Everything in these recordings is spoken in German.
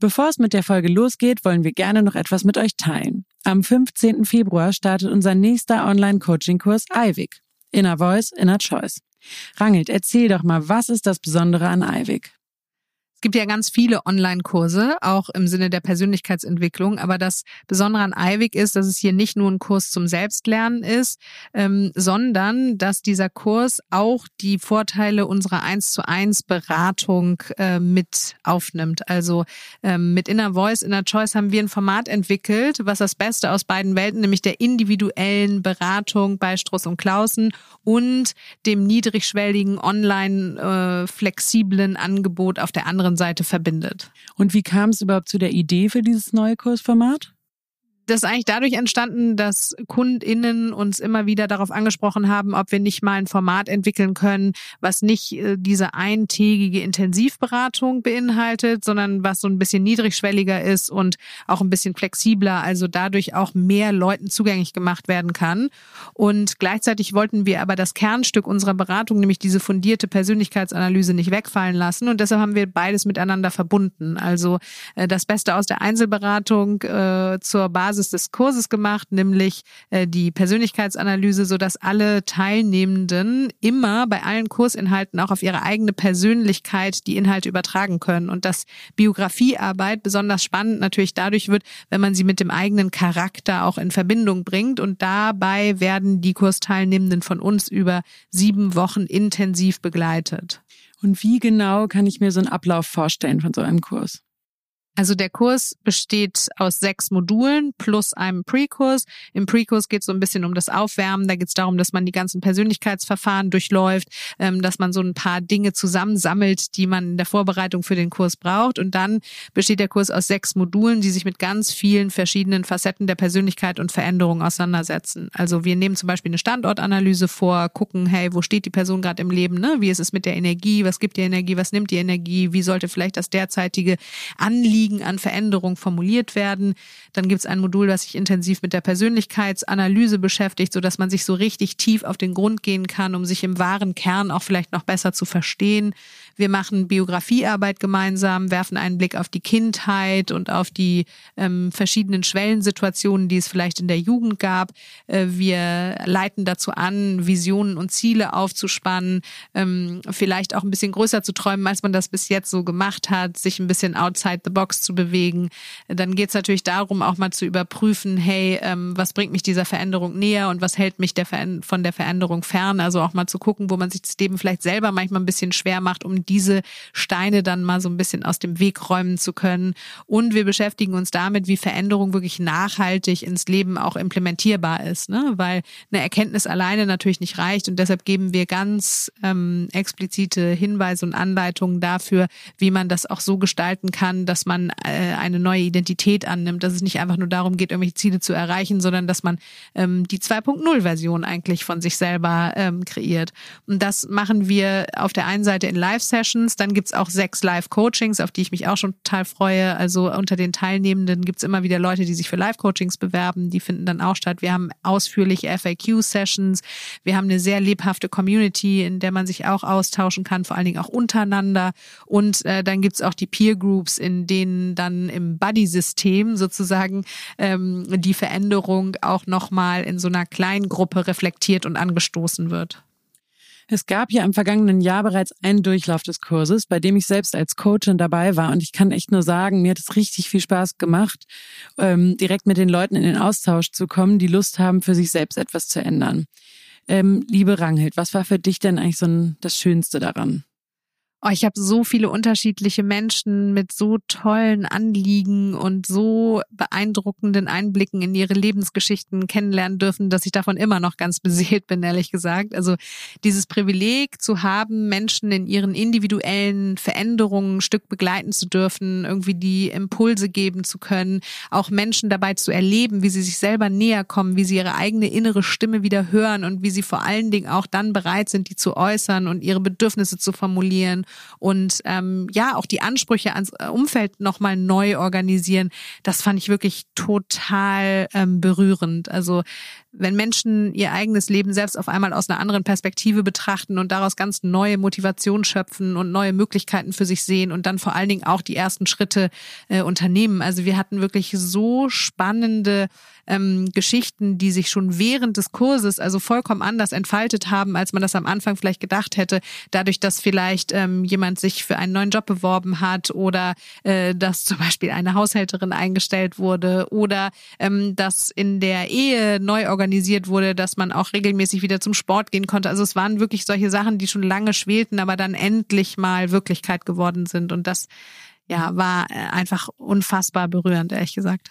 Bevor es mit der Folge losgeht, wollen wir gerne noch etwas mit euch teilen. Am 15. Februar startet unser nächster Online-Coaching-Kurs IWIG. Inner Voice, Inner Choice. Rangelt, erzähl doch mal, was ist das Besondere an IWIG? Es gibt ja ganz viele Online-Kurse, auch im Sinne der Persönlichkeitsentwicklung. Aber das Besondere an IWIG ist, dass es hier nicht nur ein Kurs zum Selbstlernen ist, ähm, sondern dass dieser Kurs auch die Vorteile unserer 1 zu 1 Beratung äh, mit aufnimmt. Also ähm, mit Inner Voice, Inner Choice haben wir ein Format entwickelt, was das Beste aus beiden Welten, nämlich der individuellen Beratung bei Struss und Klausen und dem niedrigschwelligen online äh, flexiblen Angebot auf der anderen anderen Seite verbindet. Und wie kam es überhaupt zu der Idee für dieses neue Kursformat? Das ist eigentlich dadurch entstanden, dass KundInnen uns immer wieder darauf angesprochen haben, ob wir nicht mal ein Format entwickeln können, was nicht äh, diese eintägige Intensivberatung beinhaltet, sondern was so ein bisschen niedrigschwelliger ist und auch ein bisschen flexibler, also dadurch auch mehr Leuten zugänglich gemacht werden kann. Und gleichzeitig wollten wir aber das Kernstück unserer Beratung, nämlich diese fundierte Persönlichkeitsanalyse, nicht wegfallen lassen. Und deshalb haben wir beides miteinander verbunden. Also äh, das Beste aus der Einzelberatung äh, zur Basis Basis des Kurses gemacht, nämlich äh, die Persönlichkeitsanalyse, so dass alle Teilnehmenden immer bei allen Kursinhalten auch auf ihre eigene Persönlichkeit die Inhalte übertragen können und dass Biografiearbeit besonders spannend natürlich dadurch wird, wenn man sie mit dem eigenen Charakter auch in Verbindung bringt und dabei werden die Kursteilnehmenden von uns über sieben Wochen intensiv begleitet. Und wie genau kann ich mir so einen Ablauf vorstellen von so einem Kurs? Also der Kurs besteht aus sechs Modulen plus einem Pre-Kurs. Im Pre-Kurs geht es so ein bisschen um das Aufwärmen. Da geht es darum, dass man die ganzen Persönlichkeitsverfahren durchläuft, ähm, dass man so ein paar Dinge zusammensammelt, die man in der Vorbereitung für den Kurs braucht. Und dann besteht der Kurs aus sechs Modulen, die sich mit ganz vielen verschiedenen Facetten der Persönlichkeit und Veränderung auseinandersetzen. Also wir nehmen zum Beispiel eine Standortanalyse vor, gucken, hey, wo steht die Person gerade im Leben? Ne? Wie ist es mit der Energie? Was gibt die Energie? Was nimmt die Energie? Wie sollte vielleicht das derzeitige Anliegen Anliegen an Veränderung formuliert werden. Dann gibt es ein Modul, das sich intensiv mit der Persönlichkeitsanalyse beschäftigt, so dass man sich so richtig tief auf den Grund gehen kann, um sich im wahren Kern auch vielleicht noch besser zu verstehen. Wir machen Biografiearbeit gemeinsam, werfen einen Blick auf die Kindheit und auf die ähm, verschiedenen Schwellensituationen, die es vielleicht in der Jugend gab. Äh, wir leiten dazu an, Visionen und Ziele aufzuspannen, ähm, vielleicht auch ein bisschen größer zu träumen, als man das bis jetzt so gemacht hat, sich ein bisschen outside the box zu bewegen. Dann geht es natürlich darum, auch mal zu überprüfen, hey, ähm, was bringt mich dieser Veränderung näher und was hält mich der von der Veränderung fern? Also auch mal zu gucken, wo man sich das Leben vielleicht selber manchmal ein bisschen schwer macht, um diese Steine dann mal so ein bisschen aus dem Weg räumen zu können. Und wir beschäftigen uns damit, wie Veränderung wirklich nachhaltig ins Leben auch implementierbar ist, ne? weil eine Erkenntnis alleine natürlich nicht reicht und deshalb geben wir ganz ähm, explizite Hinweise und Anleitungen dafür, wie man das auch so gestalten kann, dass man äh, eine neue Identität annimmt, dass es nicht einfach nur darum geht, irgendwelche Ziele zu erreichen, sondern dass man ähm, die 2.0-Version eigentlich von sich selber ähm, kreiert. Und das machen wir auf der einen Seite in Live-Sessions, dann gibt's auch sechs Live-Coachings, auf die ich mich auch schon total freue. Also unter den Teilnehmenden gibt's immer wieder Leute, die sich für Live-Coachings bewerben, die finden dann auch statt. Wir haben ausführliche FAQ-Sessions, wir haben eine sehr lebhafte Community, in der man sich auch austauschen kann, vor allen Dingen auch untereinander. Und äh, dann gibt's auch die Peer Groups, in denen denen dann im Buddy-System sozusagen ähm, die Veränderung auch nochmal in so einer kleinen Gruppe reflektiert und angestoßen wird. Es gab ja im vergangenen Jahr bereits einen Durchlauf des Kurses, bei dem ich selbst als Coachin dabei war. Und ich kann echt nur sagen, mir hat es richtig viel Spaß gemacht, ähm, direkt mit den Leuten in den Austausch zu kommen, die Lust haben, für sich selbst etwas zu ändern. Ähm, liebe Ranghild, was war für dich denn eigentlich so ein, das Schönste daran? Oh, ich habe so viele unterschiedliche Menschen mit so tollen Anliegen und so beeindruckenden Einblicken in ihre Lebensgeschichten kennenlernen dürfen, dass ich davon immer noch ganz beseelt bin, ehrlich gesagt. Also dieses Privileg zu haben, Menschen in ihren individuellen Veränderungen ein Stück begleiten zu dürfen, irgendwie die Impulse geben zu können, auch Menschen dabei zu erleben, wie sie sich selber näher kommen, wie sie ihre eigene innere Stimme wieder hören und wie sie vor allen Dingen auch dann bereit sind, die zu äußern und ihre Bedürfnisse zu formulieren und ähm, ja, auch die Ansprüche ans äh, Umfeld nochmal neu organisieren, das fand ich wirklich total ähm, berührend. Also wenn Menschen ihr eigenes Leben selbst auf einmal aus einer anderen Perspektive betrachten und daraus ganz neue Motivation schöpfen und neue Möglichkeiten für sich sehen und dann vor allen Dingen auch die ersten Schritte äh, unternehmen. Also wir hatten wirklich so spannende ähm, Geschichten, die sich schon während des Kurses also vollkommen anders entfaltet haben, als man das am Anfang vielleicht gedacht hätte. Dadurch, dass vielleicht ähm, jemand sich für einen neuen Job beworben hat oder äh, dass zum Beispiel eine Haushälterin eingestellt wurde oder ähm, dass in der Ehe neu organisiert wurde, dass man auch regelmäßig wieder zum Sport gehen konnte. Also es waren wirklich solche Sachen, die schon lange schwelten, aber dann endlich mal Wirklichkeit geworden sind. Und das ja, war äh, einfach unfassbar berührend, ehrlich gesagt.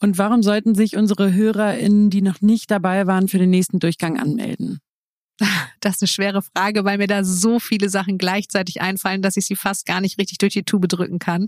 Und warum sollten sich unsere HörerInnen, die noch nicht dabei waren, für den nächsten Durchgang anmelden? Das ist eine schwere Frage, weil mir da so viele Sachen gleichzeitig einfallen, dass ich sie fast gar nicht richtig durch die Tube drücken kann.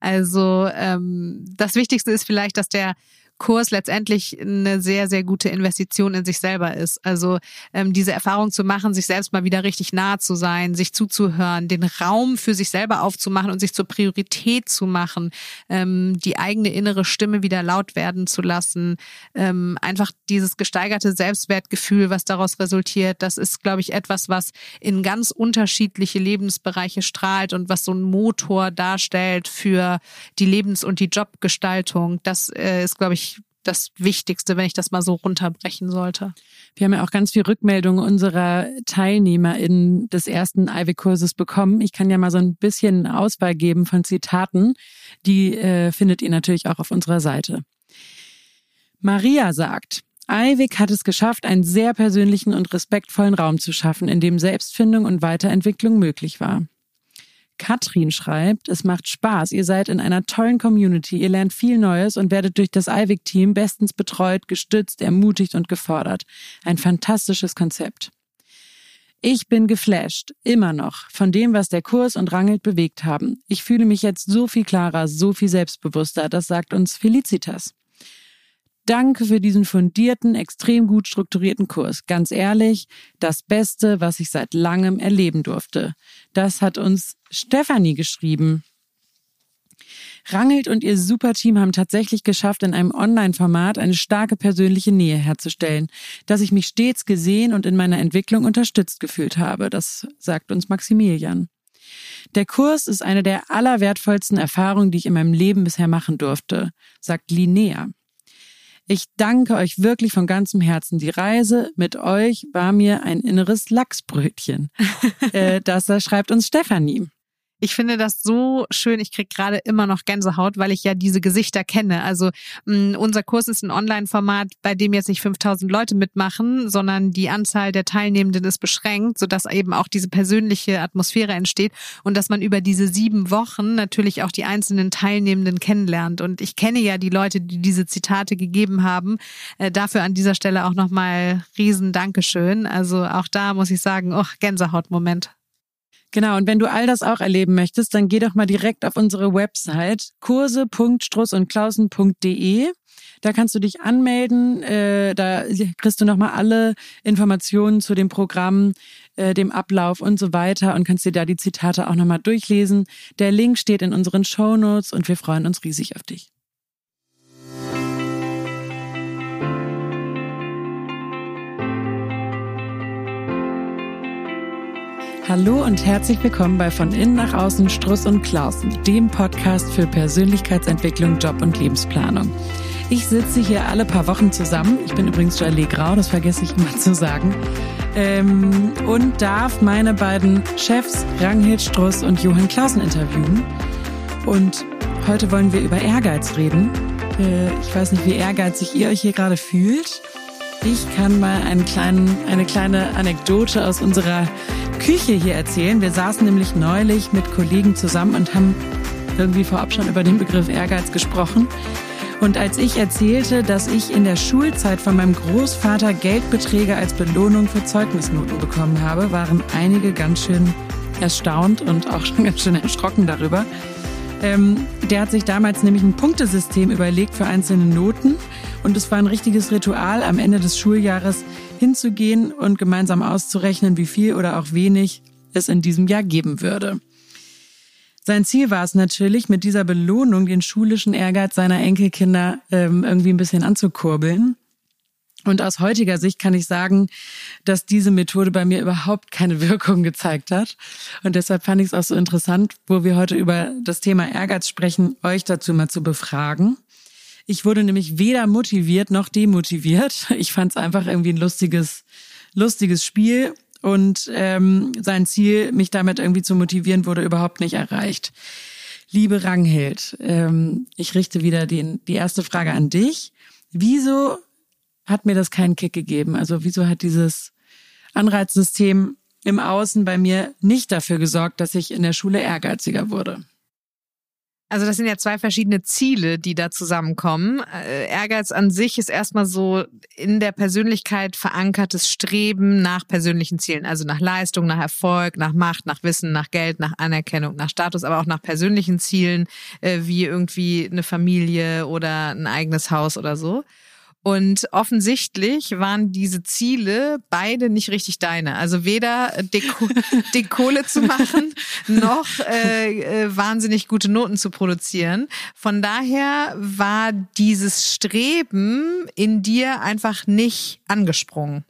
Also ähm, das Wichtigste ist vielleicht, dass der Kurs letztendlich eine sehr, sehr gute Investition in sich selber ist. Also ähm, diese Erfahrung zu machen, sich selbst mal wieder richtig nah zu sein, sich zuzuhören, den Raum für sich selber aufzumachen und sich zur Priorität zu machen, ähm, die eigene innere Stimme wieder laut werden zu lassen, ähm, einfach dieses gesteigerte Selbstwertgefühl, was daraus resultiert, das ist, glaube ich, etwas, was in ganz unterschiedliche Lebensbereiche strahlt und was so ein Motor darstellt für die Lebens- und die Jobgestaltung. Das äh, ist, glaube ich, das Wichtigste, wenn ich das mal so runterbrechen sollte. Wir haben ja auch ganz viel Rückmeldungen unserer TeilnehmerInnen des ersten Ivy-Kurses bekommen. Ich kann ja mal so ein bisschen Auswahl geben von Zitaten. Die äh, findet ihr natürlich auch auf unserer Seite. Maria sagt, Eiwig hat es geschafft, einen sehr persönlichen und respektvollen Raum zu schaffen, in dem Selbstfindung und Weiterentwicklung möglich war. Katrin schreibt, es macht Spaß. Ihr seid in einer tollen Community. Ihr lernt viel Neues und werdet durch das IVIC-Team bestens betreut, gestützt, ermutigt und gefordert. Ein fantastisches Konzept. Ich bin geflasht, immer noch, von dem, was der Kurs und Rangelt bewegt haben. Ich fühle mich jetzt so viel klarer, so viel selbstbewusster. Das sagt uns Felicitas. Danke für diesen fundierten, extrem gut strukturierten Kurs. Ganz ehrlich, das Beste, was ich seit langem erleben durfte. Das hat uns Stefanie geschrieben. Rangelt und ihr Superteam haben tatsächlich geschafft, in einem Online-Format eine starke persönliche Nähe herzustellen, dass ich mich stets gesehen und in meiner Entwicklung unterstützt gefühlt habe. Das sagt uns Maximilian. Der Kurs ist eine der allerwertvollsten Erfahrungen, die ich in meinem Leben bisher machen durfte, sagt Linnea. Ich danke euch wirklich von ganzem Herzen. Die Reise mit euch war mir ein inneres Lachsbrötchen. äh, das schreibt uns Stefanie. Ich finde das so schön. Ich krieg gerade immer noch Gänsehaut, weil ich ja diese Gesichter kenne. Also mh, unser Kurs ist ein Online-Format, bei dem jetzt nicht 5000 Leute mitmachen, sondern die Anzahl der Teilnehmenden ist beschränkt, sodass eben auch diese persönliche Atmosphäre entsteht und dass man über diese sieben Wochen natürlich auch die einzelnen Teilnehmenden kennenlernt. Und ich kenne ja die Leute, die diese Zitate gegeben haben. Äh, dafür an dieser Stelle auch nochmal riesen Dankeschön. Also auch da muss ich sagen, oh, Gänsehautmoment. Genau, und wenn du all das auch erleben möchtest, dann geh doch mal direkt auf unsere Website kurse.strussundklausen.de. Da kannst du dich anmelden, äh, da kriegst du nochmal alle Informationen zu dem Programm, äh, dem Ablauf und so weiter und kannst dir da die Zitate auch nochmal durchlesen. Der Link steht in unseren Show Notes und wir freuen uns riesig auf dich. Hallo und herzlich willkommen bei Von Innen nach Außen Struss und Klausen, dem Podcast für Persönlichkeitsentwicklung, Job und Lebensplanung. Ich sitze hier alle paar Wochen zusammen. Ich bin übrigens Jolie Grau, das vergesse ich immer zu sagen. Ähm, und darf meine beiden Chefs Ranghild Struss und Johann Klausen interviewen. Und heute wollen wir über Ehrgeiz reden. Äh, ich weiß nicht, wie ehrgeizig ihr euch hier gerade fühlt. Ich kann mal einen kleinen, eine kleine Anekdote aus unserer Küche hier erzählen. Wir saßen nämlich neulich mit Kollegen zusammen und haben irgendwie vorab schon über den Begriff Ehrgeiz gesprochen. Und als ich erzählte, dass ich in der Schulzeit von meinem Großvater Geldbeträge als Belohnung für Zeugnisnoten bekommen habe, waren einige ganz schön erstaunt und auch schon ganz schön erschrocken darüber. Ähm, der hat sich damals nämlich ein Punktesystem überlegt für einzelne Noten und es war ein richtiges Ritual, am Ende des Schuljahres hinzugehen und gemeinsam auszurechnen, wie viel oder auch wenig es in diesem Jahr geben würde. Sein Ziel war es natürlich, mit dieser Belohnung den schulischen Ehrgeiz seiner Enkelkinder ähm, irgendwie ein bisschen anzukurbeln. Und aus heutiger Sicht kann ich sagen, dass diese Methode bei mir überhaupt keine Wirkung gezeigt hat. Und deshalb fand ich es auch so interessant, wo wir heute über das Thema Ehrgeiz sprechen, euch dazu mal zu befragen. Ich wurde nämlich weder motiviert noch demotiviert. Ich fand es einfach irgendwie ein lustiges, lustiges Spiel und ähm, sein Ziel, mich damit irgendwie zu motivieren, wurde überhaupt nicht erreicht. Liebe Ranghild, ähm, ich richte wieder den, die erste Frage an dich. Wieso hat mir das keinen Kick gegeben? Also wieso hat dieses Anreizsystem im Außen bei mir nicht dafür gesorgt, dass ich in der Schule ehrgeiziger wurde? Also das sind ja zwei verschiedene Ziele, die da zusammenkommen. Äh, Ehrgeiz an sich ist erstmal so in der Persönlichkeit verankertes Streben nach persönlichen Zielen, also nach Leistung, nach Erfolg, nach Macht, nach Wissen, nach Geld, nach Anerkennung, nach Status, aber auch nach persönlichen Zielen, äh, wie irgendwie eine Familie oder ein eigenes Haus oder so. Und offensichtlich waren diese Ziele beide nicht richtig deine. Also weder Deko die Kohle zu machen, noch äh, äh, wahnsinnig gute Noten zu produzieren. Von daher war dieses Streben in dir einfach nicht angesprungen.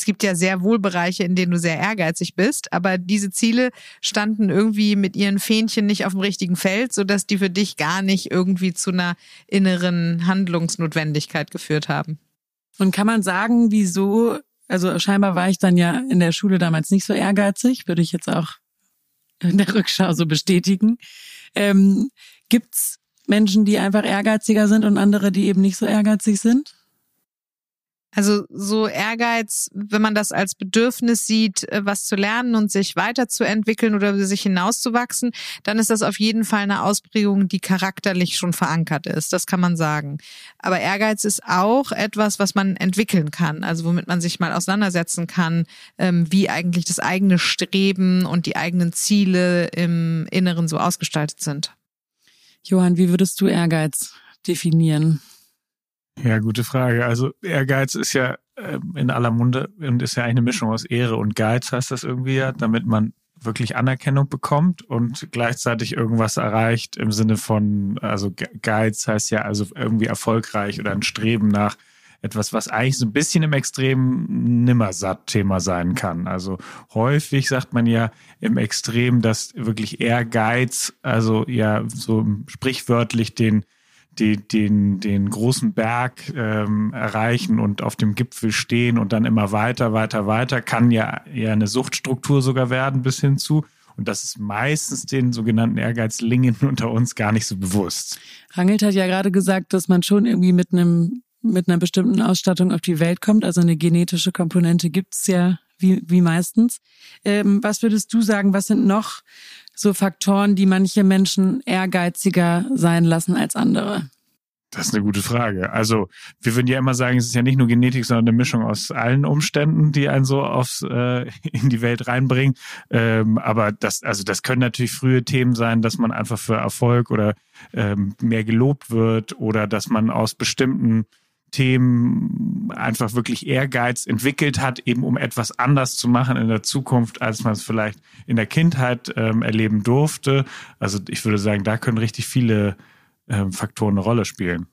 Es gibt ja sehr wohl Bereiche, in denen du sehr ehrgeizig bist, aber diese Ziele standen irgendwie mit ihren Fähnchen nicht auf dem richtigen Feld, sodass die für dich gar nicht irgendwie zu einer inneren Handlungsnotwendigkeit geführt haben. Und kann man sagen, wieso, also scheinbar war ich dann ja in der Schule damals nicht so ehrgeizig, würde ich jetzt auch in der Rückschau so bestätigen. Ähm, gibt's Menschen, die einfach ehrgeiziger sind und andere, die eben nicht so ehrgeizig sind? Also so Ehrgeiz, wenn man das als Bedürfnis sieht, äh, was zu lernen und sich weiterzuentwickeln oder sich hinauszuwachsen, dann ist das auf jeden Fall eine Ausprägung, die charakterlich schon verankert ist. Das kann man sagen. Aber Ehrgeiz ist auch etwas, was man entwickeln kann, also womit man sich mal auseinandersetzen kann, ähm, wie eigentlich das eigene Streben und die eigenen Ziele im Inneren so ausgestaltet sind. Johann, wie würdest du Ehrgeiz definieren? Ja, gute Frage. Also Ehrgeiz ist ja äh, in aller Munde und ist ja eine Mischung aus Ehre und Geiz, heißt das irgendwie ja, damit man wirklich Anerkennung bekommt und gleichzeitig irgendwas erreicht im Sinne von, also Geiz heißt ja also irgendwie erfolgreich oder ein Streben nach etwas, was eigentlich so ein bisschen im Extrem Nimmersatt-Thema sein kann. Also häufig sagt man ja im Extrem, dass wirklich Ehrgeiz, also ja so sprichwörtlich den die, den, den großen Berg ähm, erreichen und auf dem Gipfel stehen und dann immer weiter, weiter, weiter, kann ja eher eine Suchtstruktur sogar werden bis hin zu. Und das ist meistens den sogenannten Ehrgeizlingen unter uns gar nicht so bewusst. Rangelt hat ja gerade gesagt, dass man schon irgendwie mit einem mit einer bestimmten Ausstattung auf die Welt kommt. Also eine genetische Komponente gibt's ja wie, wie meistens. Ähm, was würdest du sagen, was sind noch so Faktoren, die manche Menschen ehrgeiziger sein lassen als andere? Das ist eine gute Frage. Also wir würden ja immer sagen, es ist ja nicht nur Genetik, sondern eine Mischung aus allen Umständen, die einen so aufs äh, in die Welt reinbringen. Ähm, aber das, also das können natürlich frühe Themen sein, dass man einfach für Erfolg oder ähm, mehr gelobt wird oder dass man aus bestimmten Themen einfach wirklich Ehrgeiz entwickelt hat, eben um etwas anders zu machen in der Zukunft, als man es vielleicht in der Kindheit ähm, erleben durfte. Also ich würde sagen, da können richtig viele ähm, Faktoren eine Rolle spielen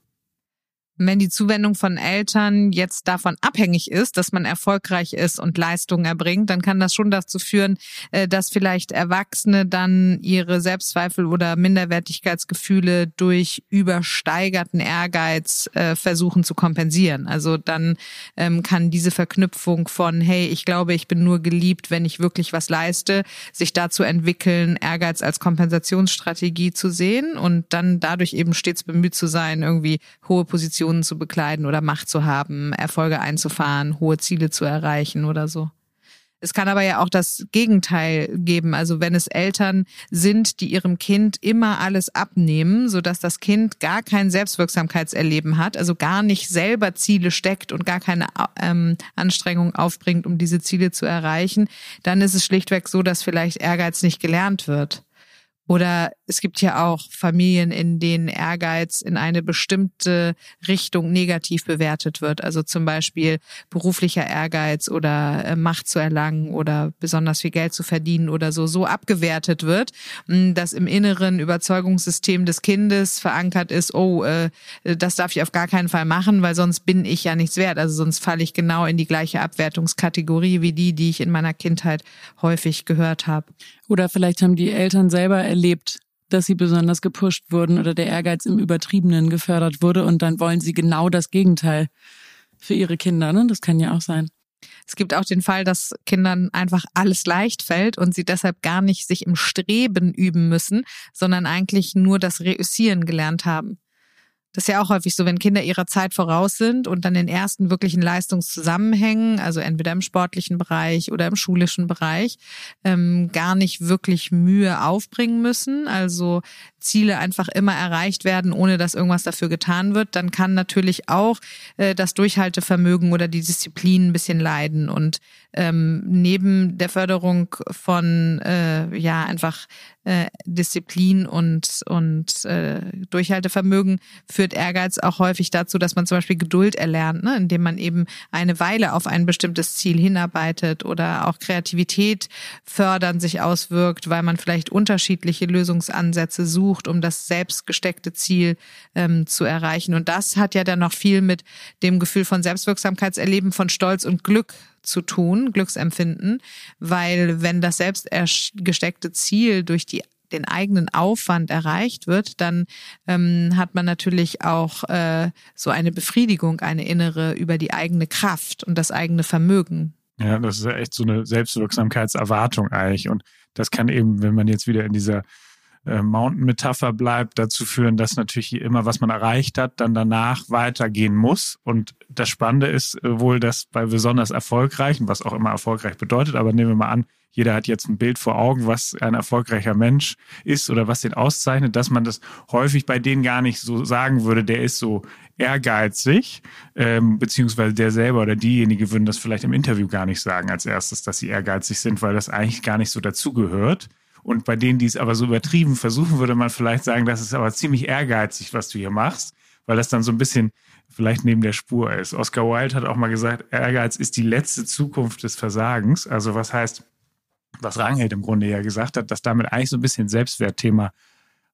wenn die Zuwendung von Eltern jetzt davon abhängig ist, dass man erfolgreich ist und Leistungen erbringt, dann kann das schon dazu führen, äh, dass vielleicht Erwachsene dann ihre Selbstzweifel oder Minderwertigkeitsgefühle durch übersteigerten Ehrgeiz äh, versuchen zu kompensieren. Also dann ähm, kann diese Verknüpfung von, hey, ich glaube, ich bin nur geliebt, wenn ich wirklich was leiste, sich dazu entwickeln, Ehrgeiz als Kompensationsstrategie zu sehen und dann dadurch eben stets bemüht zu sein, irgendwie hohe Positionen Positionen zu bekleiden oder Macht zu haben, Erfolge einzufahren, hohe Ziele zu erreichen oder so. Es kann aber ja auch das Gegenteil geben. Also wenn es Eltern sind, die ihrem Kind immer alles abnehmen, sodass das Kind gar kein Selbstwirksamkeitserleben hat, also gar nicht selber Ziele steckt und gar keine ähm, Anstrengung aufbringt, um diese Ziele zu erreichen, dann ist es schlichtweg so, dass vielleicht Ehrgeiz nicht gelernt wird. Oder es gibt ja auch Familien, in denen Ehrgeiz in eine bestimmte Richtung negativ bewertet wird. Also zum Beispiel beruflicher Ehrgeiz oder äh, Macht zu erlangen oder besonders viel Geld zu verdienen oder so, so abgewertet wird, hm, dass im inneren Überzeugungssystem des Kindes verankert ist, oh, äh, das darf ich auf gar keinen Fall machen, weil sonst bin ich ja nichts wert. Also sonst falle ich genau in die gleiche Abwertungskategorie wie die, die ich in meiner Kindheit häufig gehört habe. Oder vielleicht haben die Eltern selber erlebt, dass sie besonders gepusht wurden oder der Ehrgeiz im Übertriebenen gefördert wurde und dann wollen sie genau das Gegenteil für ihre Kinder. Ne? Das kann ja auch sein. Es gibt auch den Fall, dass Kindern einfach alles leicht fällt und sie deshalb gar nicht sich im Streben üben müssen, sondern eigentlich nur das Reüssieren gelernt haben. Das ist ja auch häufig so, wenn Kinder ihrer Zeit voraus sind und dann in ersten wirklichen Leistungszusammenhängen, also entweder im sportlichen Bereich oder im schulischen Bereich, ähm, gar nicht wirklich Mühe aufbringen müssen, also Ziele einfach immer erreicht werden, ohne dass irgendwas dafür getan wird, dann kann natürlich auch äh, das Durchhaltevermögen oder die Disziplin ein bisschen leiden. Und ähm, neben der Förderung von äh, ja einfach äh, Disziplin und und äh, Durchhaltevermögen führt Ehrgeiz auch häufig dazu, dass man zum Beispiel Geduld erlernt, ne? indem man eben eine Weile auf ein bestimmtes Ziel hinarbeitet oder auch Kreativität fördern sich auswirkt, weil man vielleicht unterschiedliche Lösungsansätze sucht, um das selbst gesteckte Ziel ähm, zu erreichen. Und das hat ja dann noch viel mit dem Gefühl von Selbstwirksamkeitserleben, von Stolz und Glück zu tun, Glücksempfinden, weil wenn das selbst gesteckte Ziel durch die den eigenen Aufwand erreicht wird, dann ähm, hat man natürlich auch äh, so eine Befriedigung, eine innere über die eigene Kraft und das eigene Vermögen. Ja, das ist ja echt so eine Selbstwirksamkeitserwartung eigentlich. Und das kann eben, wenn man jetzt wieder in dieser äh, Mountain-Metapher bleibt, dazu führen, dass natürlich immer, was man erreicht hat, dann danach weitergehen muss. Und das Spannende ist äh, wohl, dass bei besonders erfolgreichen, was auch immer erfolgreich bedeutet, aber nehmen wir mal an, jeder hat jetzt ein Bild vor Augen, was ein erfolgreicher Mensch ist oder was den auszeichnet, dass man das häufig bei denen gar nicht so sagen würde, der ist so ehrgeizig, ähm, beziehungsweise der selber oder diejenige würden das vielleicht im Interview gar nicht sagen als erstes, dass sie ehrgeizig sind, weil das eigentlich gar nicht so dazugehört. Und bei denen, die es aber so übertrieben versuchen, würde man vielleicht sagen, das ist aber ziemlich ehrgeizig, was du hier machst, weil das dann so ein bisschen vielleicht neben der Spur ist. Oscar Wilde hat auch mal gesagt, Ehrgeiz ist die letzte Zukunft des Versagens. Also was heißt, was Rangel im Grunde ja gesagt hat, dass damit eigentlich so ein bisschen Selbstwertthema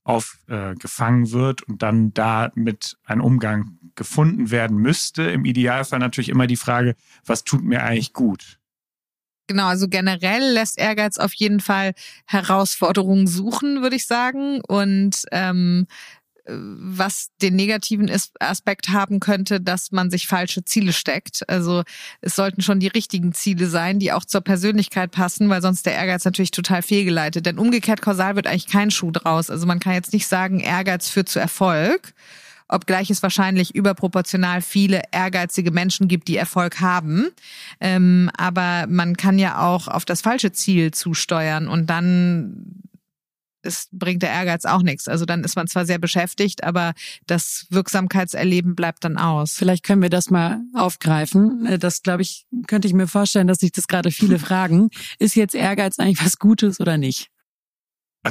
aufgefangen äh, wird und dann damit ein Umgang gefunden werden müsste. Im Idealfall natürlich immer die Frage, was tut mir eigentlich gut? Genau, also generell lässt Ehrgeiz auf jeden Fall Herausforderungen suchen, würde ich sagen. Und ähm, was den negativen Aspekt haben könnte, dass man sich falsche Ziele steckt. Also es sollten schon die richtigen Ziele sein, die auch zur Persönlichkeit passen, weil sonst der Ehrgeiz natürlich total fehlgeleitet. Denn umgekehrt kausal wird eigentlich kein Schuh draus. Also man kann jetzt nicht sagen, Ehrgeiz führt zu Erfolg, obgleich es wahrscheinlich überproportional viele ehrgeizige Menschen gibt, die Erfolg haben. Ähm, aber man kann ja auch auf das falsche Ziel zusteuern und dann es bringt der Ehrgeiz auch nichts. Also dann ist man zwar sehr beschäftigt, aber das Wirksamkeitserleben bleibt dann aus. Vielleicht können wir das mal aufgreifen. Äh, das, glaube ich, könnte ich mir vorstellen, dass sich das gerade viele fragen. Ist jetzt Ehrgeiz eigentlich was Gutes oder nicht?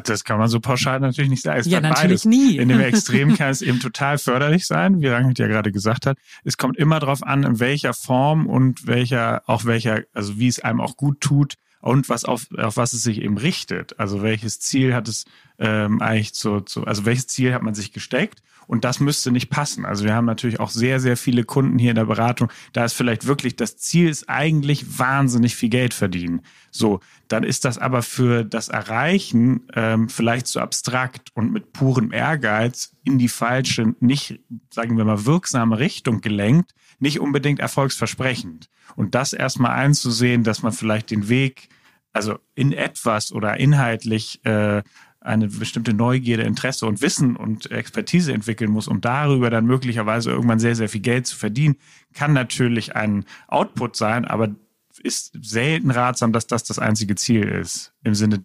Das kann man so pauschal natürlich nicht sagen. Es ja, natürlich beides. nie. In dem Extrem kann es eben total förderlich sein, wie Rangit ja gerade gesagt hat. Es kommt immer darauf an, in welcher Form und welcher, auch welcher, also wie es einem auch gut tut und was auf, auf was es sich eben richtet. Also welches Ziel hat es ähm, eigentlich zu, zu, also welches Ziel hat man sich gesteckt und das müsste nicht passen. Also wir haben natürlich auch sehr, sehr viele Kunden hier in der Beratung. Da ist vielleicht wirklich das Ziel ist eigentlich wahnsinnig viel Geld verdienen. So, dann ist das aber für das Erreichen ähm, vielleicht zu abstrakt und mit purem Ehrgeiz in die falsche, nicht, sagen wir mal, wirksame Richtung gelenkt, nicht unbedingt erfolgsversprechend. Und das erstmal einzusehen, dass man vielleicht den Weg, also in etwas oder inhaltlich äh, eine bestimmte Neugierde, Interesse und Wissen und Expertise entwickeln muss, um darüber dann möglicherweise irgendwann sehr, sehr viel Geld zu verdienen, kann natürlich ein Output sein, aber ist selten ratsam, dass das das einzige Ziel ist, im Sinne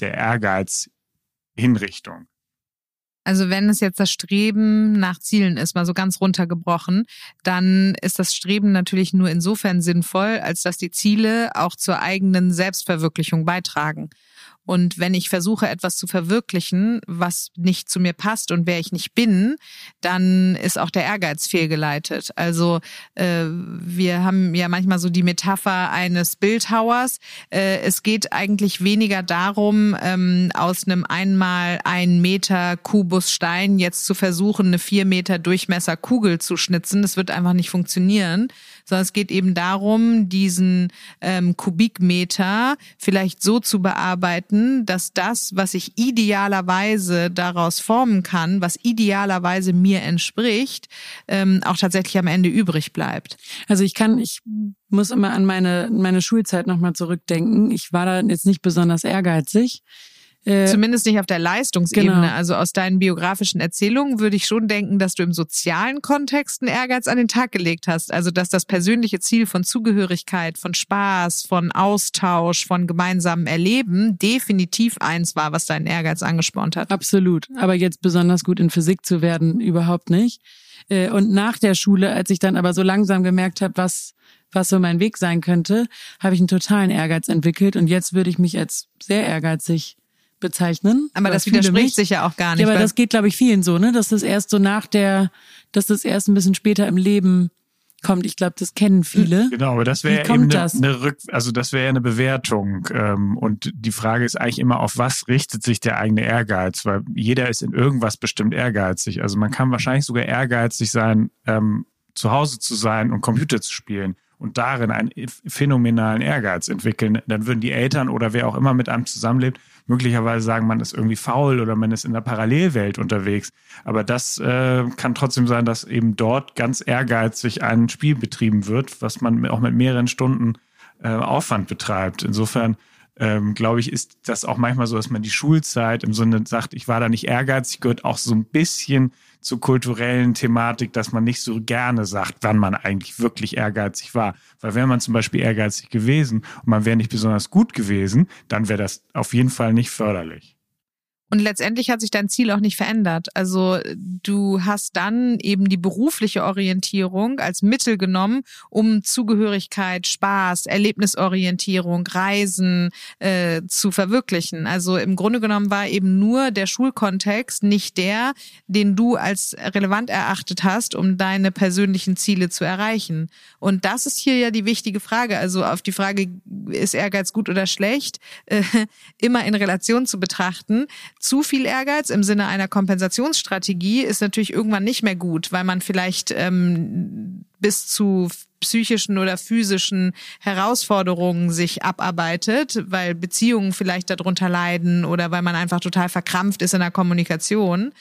der Ehrgeiz-Hinrichtung. Also wenn es jetzt das Streben nach Zielen ist, mal so ganz runtergebrochen, dann ist das Streben natürlich nur insofern sinnvoll, als dass die Ziele auch zur eigenen Selbstverwirklichung beitragen. Und wenn ich versuche, etwas zu verwirklichen, was nicht zu mir passt und wer ich nicht bin, dann ist auch der Ehrgeiz fehlgeleitet. Also äh, wir haben ja manchmal so die Metapher eines Bildhauers. Äh, es geht eigentlich weniger darum, ähm, aus einem einmal ein Meter Kubus Stein jetzt zu versuchen, eine vier Meter Durchmesser Kugel zu schnitzen. Das wird einfach nicht funktionieren, sondern es geht eben darum, diesen ähm, Kubikmeter vielleicht so zu bearbeiten, dass das, was ich idealerweise daraus formen kann, was idealerweise mir entspricht, ähm, auch tatsächlich am Ende übrig bleibt. Also ich kann, ich muss immer an meine, meine Schulzeit nochmal zurückdenken. Ich war da jetzt nicht besonders ehrgeizig. Äh, Zumindest nicht auf der Leistungsebene. Genau. Also aus deinen biografischen Erzählungen würde ich schon denken, dass du im sozialen Kontext einen Ehrgeiz an den Tag gelegt hast. Also dass das persönliche Ziel von Zugehörigkeit, von Spaß, von Austausch, von gemeinsamem Erleben definitiv eins war, was deinen Ehrgeiz angespornt hat. Absolut. Aber jetzt besonders gut in Physik zu werden, überhaupt nicht. Äh, und nach der Schule, als ich dann aber so langsam gemerkt habe, was was so mein Weg sein könnte, habe ich einen totalen Ehrgeiz entwickelt und jetzt würde ich mich als sehr ehrgeizig bezeichnen. Aber das widerspricht sich ja auch gar nicht. Ja, aber das geht, glaube ich, vielen so, ne? Dass das erst so nach der, dass das erst ein bisschen später im Leben kommt. Ich glaube, das kennen viele. Genau, aber das wäre ja eben eine, eine Rück, also das wäre ja eine Bewertung. Ähm, und die Frage ist eigentlich immer, auf was richtet sich der eigene Ehrgeiz? Weil jeder ist in irgendwas bestimmt ehrgeizig. Also man kann wahrscheinlich sogar ehrgeizig sein, ähm, zu Hause zu sein und Computer zu spielen und darin einen phänomenalen Ehrgeiz entwickeln, dann würden die Eltern oder wer auch immer mit einem zusammenlebt, möglicherweise sagen, man ist irgendwie faul oder man ist in der Parallelwelt unterwegs. Aber das äh, kann trotzdem sein, dass eben dort ganz ehrgeizig ein Spiel betrieben wird, was man auch mit mehreren Stunden äh, Aufwand betreibt. Insofern ähm, glaube ich, ist das auch manchmal so, dass man die Schulzeit im Sinne sagt, ich war da nicht ehrgeizig, gehört auch so ein bisschen zur kulturellen Thematik, dass man nicht so gerne sagt, wann man eigentlich wirklich ehrgeizig war. Weil wäre man zum Beispiel ehrgeizig gewesen und man wäre nicht besonders gut gewesen, dann wäre das auf jeden Fall nicht förderlich. Und letztendlich hat sich dein Ziel auch nicht verändert. Also du hast dann eben die berufliche Orientierung als Mittel genommen, um Zugehörigkeit, Spaß, Erlebnisorientierung, Reisen äh, zu verwirklichen. Also im Grunde genommen war eben nur der Schulkontext nicht der, den du als relevant erachtet hast, um deine persönlichen Ziele zu erreichen. Und das ist hier ja die wichtige Frage. Also auf die Frage, ist Ehrgeiz gut oder schlecht, äh, immer in Relation zu betrachten zu viel Ehrgeiz im Sinne einer Kompensationsstrategie ist natürlich irgendwann nicht mehr gut, weil man vielleicht ähm, bis zu psychischen oder physischen Herausforderungen sich abarbeitet, weil Beziehungen vielleicht darunter leiden oder weil man einfach total verkrampft ist in der Kommunikation.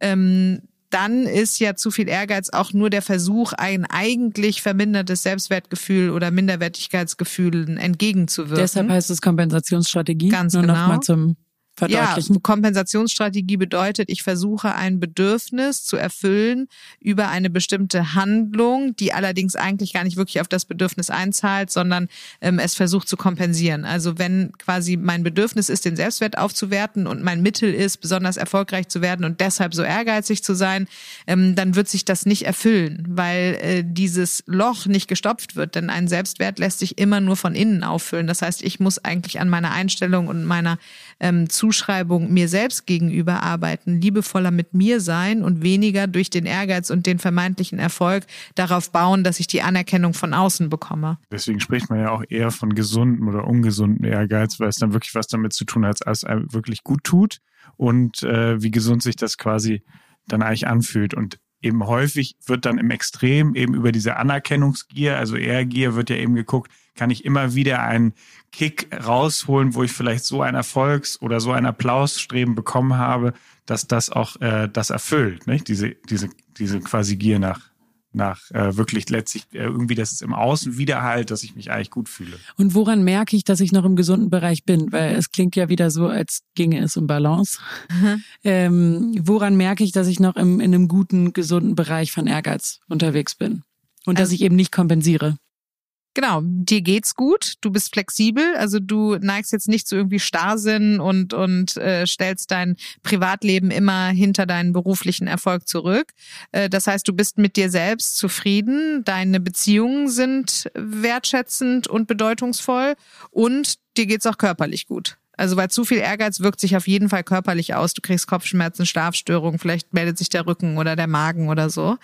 Ähm, dann ist ja zu viel Ehrgeiz auch nur der Versuch, ein eigentlich vermindertes Selbstwertgefühl oder Minderwertigkeitsgefühl entgegenzuwirken. Deshalb heißt es Kompensationsstrategie. Ganz nur genau. Nochmal zum verdeutlichen? Ja, Kompensationsstrategie bedeutet, ich versuche ein Bedürfnis zu erfüllen über eine bestimmte Handlung, die allerdings eigentlich gar nicht wirklich auf das Bedürfnis einzahlt, sondern ähm, es versucht zu kompensieren. Also wenn quasi mein Bedürfnis ist, den Selbstwert aufzuwerten und mein Mittel ist, besonders erfolgreich zu werden und deshalb so ehrgeizig zu sein, ähm, dann wird sich das nicht erfüllen, weil äh, dieses Loch nicht gestopft wird. Denn ein Selbstwert lässt sich immer nur von innen auffüllen. Das heißt, ich muss eigentlich an meiner Einstellung und meiner ähm, Zuschreibung mir selbst gegenüber arbeiten, liebevoller mit mir sein und weniger durch den Ehrgeiz und den vermeintlichen Erfolg darauf bauen, dass ich die Anerkennung von außen bekomme. Deswegen spricht man ja auch eher von gesundem oder ungesundem Ehrgeiz, weil es dann wirklich was damit zu tun hat, als es einem wirklich gut tut und äh, wie gesund sich das quasi dann eigentlich anfühlt. Und eben häufig wird dann im Extrem eben über diese Anerkennungsgier, also Ehrgier, wird ja eben geguckt, kann ich immer wieder einen Kick rausholen, wo ich vielleicht so ein Erfolgs- oder so ein Applausstreben bekommen habe, dass das auch äh, das erfüllt, nicht? Diese, diese, diese quasi Gier nach, nach äh, wirklich letztlich äh, irgendwie, dass es im Außen widerhalt, dass ich mich eigentlich gut fühle. Und woran merke ich, dass ich noch im gesunden Bereich bin? Weil es klingt ja wieder so, als ginge es um Balance. Mhm. Ähm, woran merke ich, dass ich noch im, in einem guten, gesunden Bereich von Ehrgeiz unterwegs bin? Und dass also, ich eben nicht kompensiere. Genau, dir geht's gut, du bist flexibel, also du neigst jetzt nicht zu irgendwie Starrsinn und und äh, stellst dein Privatleben immer hinter deinen beruflichen Erfolg zurück. Äh, das heißt, du bist mit dir selbst zufrieden, deine Beziehungen sind wertschätzend und bedeutungsvoll und dir geht's auch körperlich gut. Also weil zu viel Ehrgeiz wirkt sich auf jeden Fall körperlich aus. Du kriegst Kopfschmerzen, Schlafstörungen, vielleicht meldet sich der Rücken oder der Magen oder so.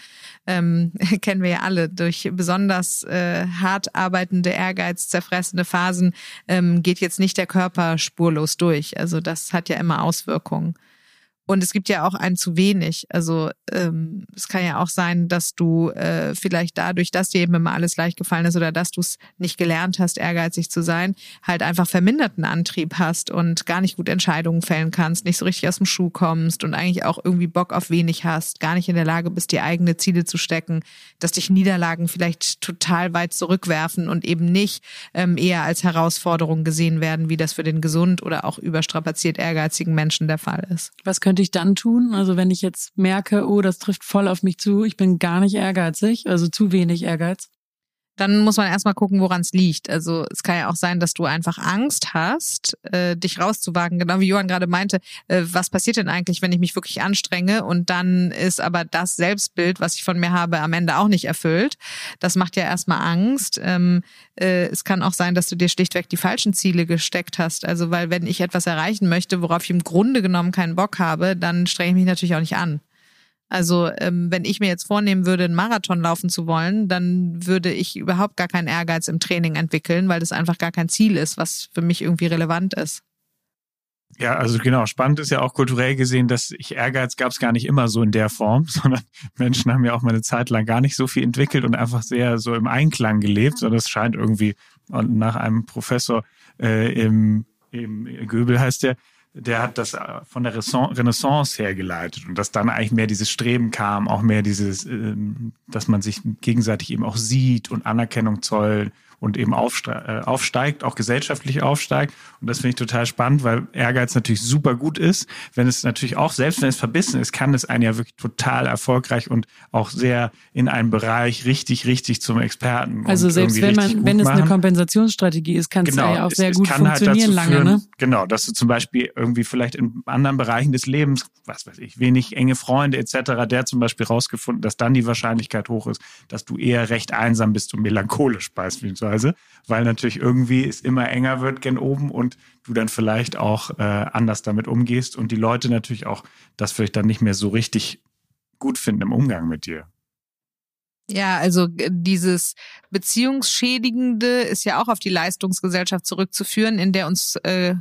Ähm, kennen wir ja alle. Durch besonders äh, hart arbeitende, Ehrgeiz, zerfressende Phasen ähm, geht jetzt nicht der Körper spurlos durch. Also das hat ja immer Auswirkungen. Und es gibt ja auch ein zu wenig. Also ähm, es kann ja auch sein, dass du äh, vielleicht dadurch, dass dir eben immer alles leicht gefallen ist oder dass du es nicht gelernt hast, ehrgeizig zu sein, halt einfach verminderten Antrieb hast und gar nicht gut Entscheidungen fällen kannst, nicht so richtig aus dem Schuh kommst und eigentlich auch irgendwie Bock auf wenig hast, gar nicht in der Lage bist, dir eigene Ziele zu stecken, dass dich Niederlagen vielleicht total weit zurückwerfen und eben nicht ähm, eher als Herausforderung gesehen werden, wie das für den gesund oder auch überstrapaziert ehrgeizigen Menschen der Fall ist. Was könnte ich dann tun? Also wenn ich jetzt merke, oh, das trifft voll auf mich zu, ich bin gar nicht ehrgeizig, also zu wenig Ehrgeiz dann muss man erstmal gucken, woran es liegt. Also es kann ja auch sein, dass du einfach Angst hast, äh, dich rauszuwagen. Genau wie Johann gerade meinte, äh, was passiert denn eigentlich, wenn ich mich wirklich anstrenge und dann ist aber das Selbstbild, was ich von mir habe, am Ende auch nicht erfüllt. Das macht ja erstmal Angst. Ähm, äh, es kann auch sein, dass du dir schlichtweg die falschen Ziele gesteckt hast. Also weil wenn ich etwas erreichen möchte, worauf ich im Grunde genommen keinen Bock habe, dann strenge ich mich natürlich auch nicht an. Also ähm, wenn ich mir jetzt vornehmen würde, einen Marathon laufen zu wollen, dann würde ich überhaupt gar keinen Ehrgeiz im Training entwickeln, weil das einfach gar kein Ziel ist, was für mich irgendwie relevant ist. Ja, also genau. Spannend ist ja auch kulturell gesehen, dass ich Ehrgeiz gab es gar nicht immer so in der Form, sondern Menschen haben ja auch mal eine Zeit lang gar nicht so viel entwickelt und einfach sehr so im Einklang gelebt. sondern es scheint irgendwie und nach einem Professor äh, im, im Göbel heißt der, der hat das äh, von der Renaissance hergeleitet und dass dann eigentlich mehr dieses Streben kam, auch mehr dieses, ähm, dass man sich gegenseitig eben auch sieht und Anerkennung zollt und eben äh, aufsteigt, auch gesellschaftlich aufsteigt. Und das finde ich total spannend, weil Ehrgeiz natürlich super gut ist. Wenn es natürlich auch, selbst wenn es verbissen ist, kann es einen ja wirklich total erfolgreich und auch sehr in einem Bereich richtig, richtig zum Experten. Also selbst wenn man, wenn es eine Kompensationsstrategie ist, kann genau, es ja auch sehr es, gut es halt funktionieren halt lange, führen, ne? Genau, dass du zum Beispiel irgendwie vielleicht in anderen Bereichen des Lebens, was weiß ich, wenig enge Freunde etc., der zum Beispiel rausgefunden, dass dann die Wahrscheinlichkeit hoch ist, dass du eher recht einsam bist und melancholisch beispielsweise beispielsweise, weil natürlich irgendwie es immer enger wird gen oben und du dann vielleicht auch äh, anders damit umgehst und die Leute natürlich auch das vielleicht dann nicht mehr so richtig gut finden im Umgang mit dir. Ja, also dieses Beziehungsschädigende ist ja auch auf die Leistungsgesellschaft zurückzuführen, in der uns äh,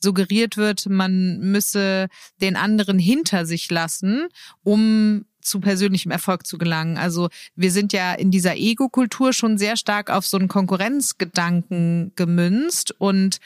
suggeriert wird, man müsse den anderen hinter sich lassen, um zu persönlichem Erfolg zu gelangen. Also wir sind ja in dieser Ego-Kultur schon sehr stark auf so einen Konkurrenzgedanken gemünzt und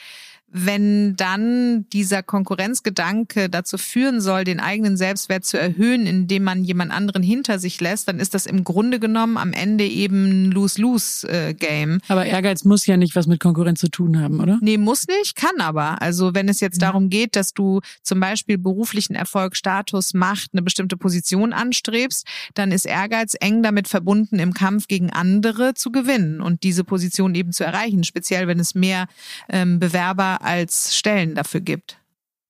wenn dann dieser Konkurrenzgedanke dazu führen soll, den eigenen Selbstwert zu erhöhen, indem man jemand anderen hinter sich lässt, dann ist das im Grunde genommen am Ende eben ein Lose-Lose-Game. Aber Ehrgeiz muss ja nicht was mit Konkurrenz zu tun haben, oder? Nee, muss nicht, kann aber. Also wenn es jetzt darum geht, dass du zum Beispiel beruflichen Erfolg, Status, Macht, eine bestimmte Position anstrebst, dann ist Ehrgeiz eng damit verbunden, im Kampf gegen andere zu gewinnen und diese Position eben zu erreichen, speziell wenn es mehr ähm, Bewerber als Stellen dafür gibt.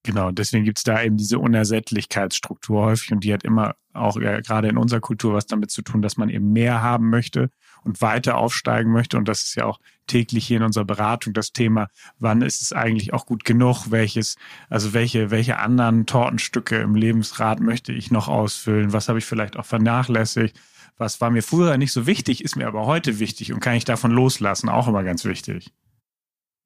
Genau, deswegen gibt es da eben diese Unersättlichkeitsstruktur häufig und die hat immer auch ja, gerade in unserer Kultur was damit zu tun, dass man eben mehr haben möchte und weiter aufsteigen möchte. Und das ist ja auch täglich hier in unserer Beratung das Thema, wann ist es eigentlich auch gut genug, welches, also welche, welche anderen Tortenstücke im Lebensrat möchte ich noch ausfüllen, was habe ich vielleicht auch vernachlässigt, was war mir früher nicht so wichtig, ist mir aber heute wichtig und kann ich davon loslassen, auch immer ganz wichtig.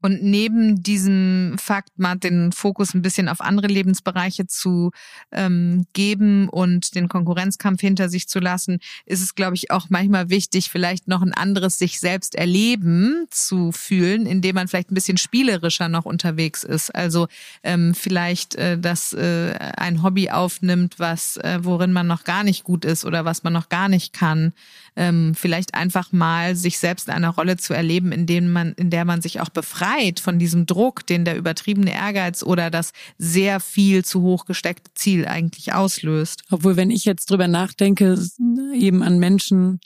Und neben diesem Fakt mal den Fokus ein bisschen auf andere Lebensbereiche zu ähm, geben und den Konkurrenzkampf hinter sich zu lassen, ist es, glaube ich, auch manchmal wichtig, vielleicht noch ein anderes sich selbst erleben zu fühlen, indem man vielleicht ein bisschen spielerischer noch unterwegs ist. Also ähm, vielleicht, äh, dass äh, ein Hobby aufnimmt, was äh, worin man noch gar nicht gut ist oder was man noch gar nicht kann. Ähm, vielleicht einfach mal sich selbst in einer Rolle zu erleben, in, dem man, in der man sich auch befreit von diesem Druck, den der übertriebene Ehrgeiz oder das sehr viel zu hoch gesteckte Ziel eigentlich auslöst. Obwohl, wenn ich jetzt drüber nachdenke, eben an Menschen,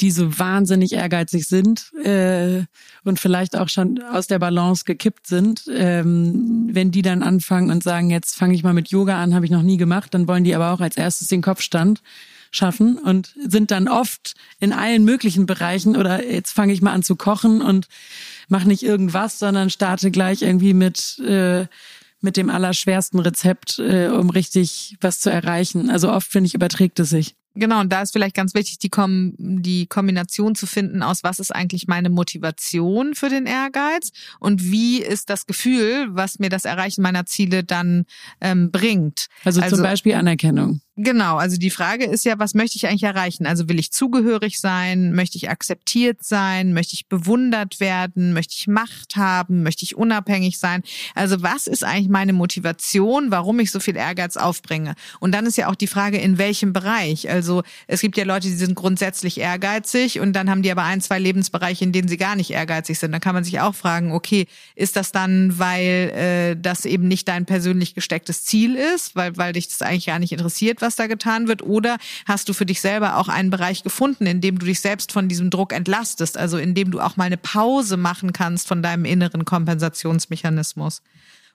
die so wahnsinnig ehrgeizig sind äh, und vielleicht auch schon aus der Balance gekippt sind, ähm, wenn die dann anfangen und sagen, jetzt fange ich mal mit Yoga an, habe ich noch nie gemacht, dann wollen die aber auch als erstes den Kopfstand schaffen und sind dann oft in allen möglichen Bereichen oder jetzt fange ich mal an zu kochen und mache nicht irgendwas, sondern starte gleich irgendwie mit äh, mit dem allerschwersten Rezept, äh, um richtig was zu erreichen. Also oft finde ich überträgt es sich. Genau, und da ist vielleicht ganz wichtig, die, Kom die Kombination zu finden aus, was ist eigentlich meine Motivation für den Ehrgeiz und wie ist das Gefühl, was mir das Erreichen meiner Ziele dann ähm, bringt. Also, also zum Beispiel Anerkennung. Genau, also die Frage ist ja, was möchte ich eigentlich erreichen? Also will ich zugehörig sein? Möchte ich akzeptiert sein? Möchte ich bewundert werden? Möchte ich Macht haben? Möchte ich unabhängig sein? Also was ist eigentlich meine Motivation, warum ich so viel Ehrgeiz aufbringe? Und dann ist ja auch die Frage, in welchem Bereich? Also es gibt ja Leute, die sind grundsätzlich ehrgeizig und dann haben die aber ein, zwei Lebensbereiche, in denen sie gar nicht ehrgeizig sind. Dann kann man sich auch fragen, okay, ist das dann, weil äh, das eben nicht dein persönlich gestecktes Ziel ist, weil, weil dich das eigentlich gar nicht interessiert, was da getan wird? Oder hast du für dich selber auch einen Bereich gefunden, in dem du dich selbst von diesem Druck entlastest, also in dem du auch mal eine Pause machen kannst von deinem inneren Kompensationsmechanismus?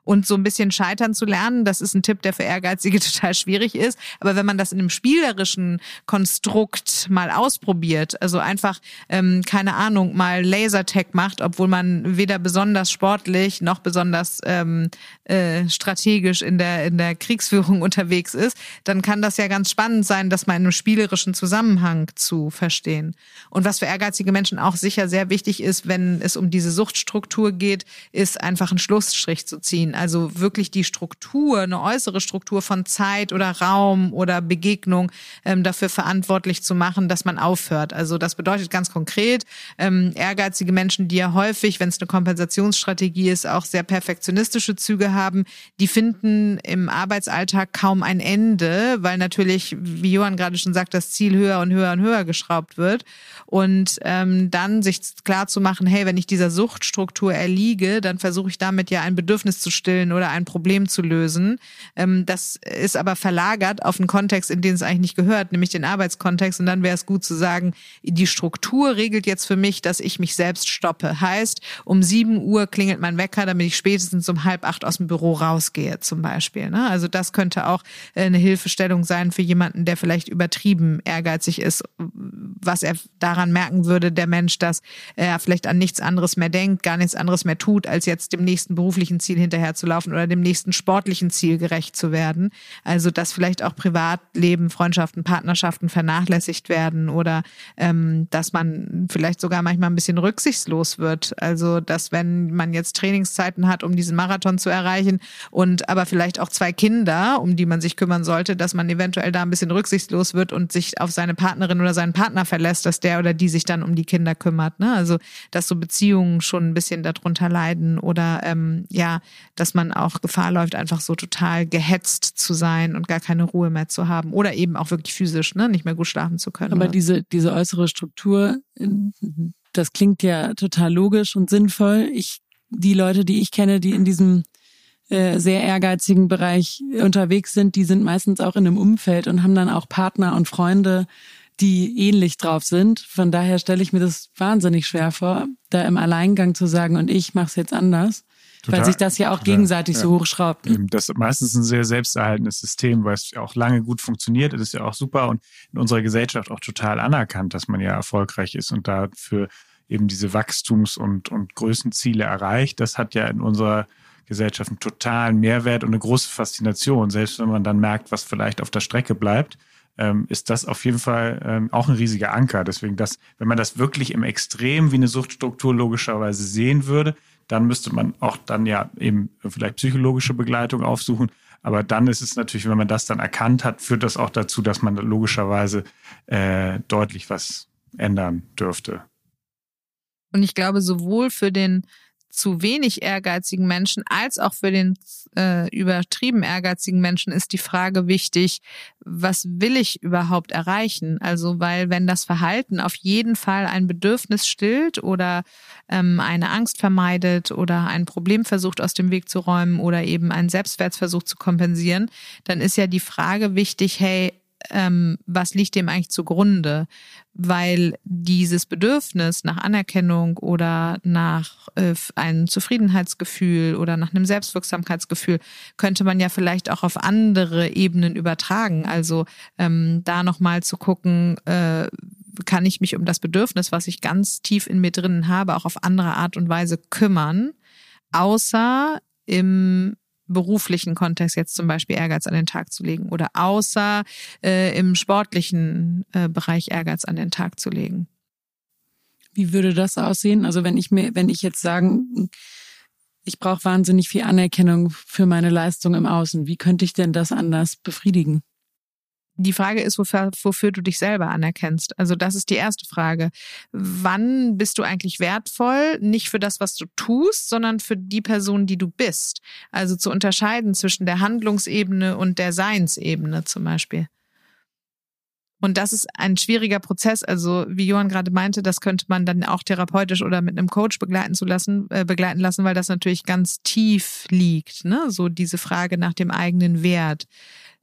Und so ein bisschen scheitern zu lernen. Das ist ein Tipp, der für Ehrgeizige total schwierig ist. Aber wenn man das in einem spielerischen Konstrukt mal ausprobiert, also einfach, ähm, keine Ahnung, mal Lasertag macht, obwohl man weder besonders sportlich noch besonders ähm, äh, strategisch in der, in der Kriegsführung unterwegs ist, dann kann das ja ganz spannend sein, das mal in einem spielerischen Zusammenhang zu verstehen. Und was für ehrgeizige Menschen auch sicher sehr wichtig ist, wenn es um diese Suchtstruktur geht, ist einfach einen Schlussstrich zu ziehen also wirklich die Struktur, eine äußere Struktur von Zeit oder Raum oder Begegnung ähm, dafür verantwortlich zu machen, dass man aufhört. Also das bedeutet ganz konkret, ähm, ehrgeizige Menschen, die ja häufig, wenn es eine Kompensationsstrategie ist, auch sehr perfektionistische Züge haben, die finden im Arbeitsalltag kaum ein Ende, weil natürlich, wie Johann gerade schon sagt, das Ziel höher und höher und höher geschraubt wird. Und ähm, dann sich klar zu machen, hey, wenn ich dieser Suchtstruktur erliege, dann versuche ich damit ja ein Bedürfnis zu stillen oder ein Problem zu lösen. Ähm, das ist aber verlagert auf einen Kontext, in den es eigentlich nicht gehört, nämlich den Arbeitskontext. Und dann wäre es gut zu sagen, die Struktur regelt jetzt für mich, dass ich mich selbst stoppe. Heißt, um sieben Uhr klingelt mein Wecker, damit ich spätestens um halb acht aus dem Büro rausgehe, zum Beispiel. Ne? Also das könnte auch äh, eine Hilfestellung sein für jemanden, der vielleicht übertrieben ehrgeizig ist, was er daran merken würde, der Mensch, dass er vielleicht an nichts anderes mehr denkt, gar nichts anderes mehr tut, als jetzt dem nächsten beruflichen Ziel hinterher zu laufen oder dem nächsten sportlichen Ziel gerecht zu werden. Also dass vielleicht auch Privatleben, Freundschaften, Partnerschaften vernachlässigt werden oder ähm, dass man vielleicht sogar manchmal ein bisschen rücksichtslos wird. Also dass wenn man jetzt Trainingszeiten hat, um diesen Marathon zu erreichen und aber vielleicht auch zwei Kinder, um die man sich kümmern sollte, dass man eventuell da ein bisschen rücksichtslos wird und sich auf seine Partnerin oder seinen Partner verlässt, dass der oder die sich dann um die Kinder kümmert. Ne? Also dass so Beziehungen schon ein bisschen darunter leiden oder ähm, ja, dass man auch Gefahr läuft, einfach so total gehetzt zu sein und gar keine Ruhe mehr zu haben oder eben auch wirklich physisch, ne, nicht mehr gut schlafen zu können. Aber diese, diese äußere Struktur, das klingt ja total logisch und sinnvoll. Ich, die Leute, die ich kenne, die in diesem äh, sehr ehrgeizigen Bereich unterwegs sind, die sind meistens auch in einem Umfeld und haben dann auch Partner und Freunde, die ähnlich drauf sind. Von daher stelle ich mir das wahnsinnig schwer vor, da im Alleingang zu sagen, und ich mache es jetzt anders. Total, weil sich das ja auch total, gegenseitig ja. so hochschraubt. Ne? Das ist meistens ein sehr selbsterhaltendes System, weil es ja auch lange gut funktioniert. Das ist ja auch super und in unserer Gesellschaft auch total anerkannt, dass man ja erfolgreich ist und dafür eben diese Wachstums- und, und Größenziele erreicht. Das hat ja in unserer Gesellschaft einen totalen Mehrwert und eine große Faszination. Selbst wenn man dann merkt, was vielleicht auf der Strecke bleibt, ähm, ist das auf jeden Fall ähm, auch ein riesiger Anker. Deswegen, dass, wenn man das wirklich im Extrem wie eine Suchtstruktur logischerweise sehen würde, dann müsste man auch dann ja eben vielleicht psychologische Begleitung aufsuchen. Aber dann ist es natürlich, wenn man das dann erkannt hat, führt das auch dazu, dass man logischerweise äh, deutlich was ändern dürfte. Und ich glaube, sowohl für den zu wenig ehrgeizigen Menschen als auch für den äh, übertrieben ehrgeizigen Menschen ist die Frage wichtig, was will ich überhaupt erreichen? Also, weil wenn das Verhalten auf jeden Fall ein Bedürfnis stillt oder ähm, eine Angst vermeidet oder ein Problem versucht aus dem Weg zu räumen oder eben einen Selbstwertsversuch zu kompensieren, dann ist ja die Frage wichtig, hey, ähm, was liegt dem eigentlich zugrunde? Weil dieses Bedürfnis nach Anerkennung oder nach äh, einem Zufriedenheitsgefühl oder nach einem Selbstwirksamkeitsgefühl könnte man ja vielleicht auch auf andere Ebenen übertragen. Also ähm, da nochmal zu gucken, äh, kann ich mich um das Bedürfnis, was ich ganz tief in mir drinnen habe, auch auf andere Art und Weise kümmern, außer im beruflichen Kontext jetzt zum Beispiel Ehrgeiz an den Tag zu legen oder außer äh, im sportlichen äh, Bereich Ehrgeiz an den Tag zu legen. Wie würde das aussehen? Also wenn ich mir, wenn ich jetzt sagen, ich brauche wahnsinnig viel Anerkennung für meine Leistung im Außen, wie könnte ich denn das anders befriedigen? Die Frage ist, wofür, wofür du dich selber anerkennst. Also das ist die erste Frage. Wann bist du eigentlich wertvoll? Nicht für das, was du tust, sondern für die Person, die du bist. Also zu unterscheiden zwischen der Handlungsebene und der Seinsebene zum Beispiel. Und das ist ein schwieriger Prozess. Also wie Johann gerade meinte, das könnte man dann auch therapeutisch oder mit einem Coach begleiten zu lassen, äh, begleiten lassen, weil das natürlich ganz tief liegt. Ne? So diese Frage nach dem eigenen Wert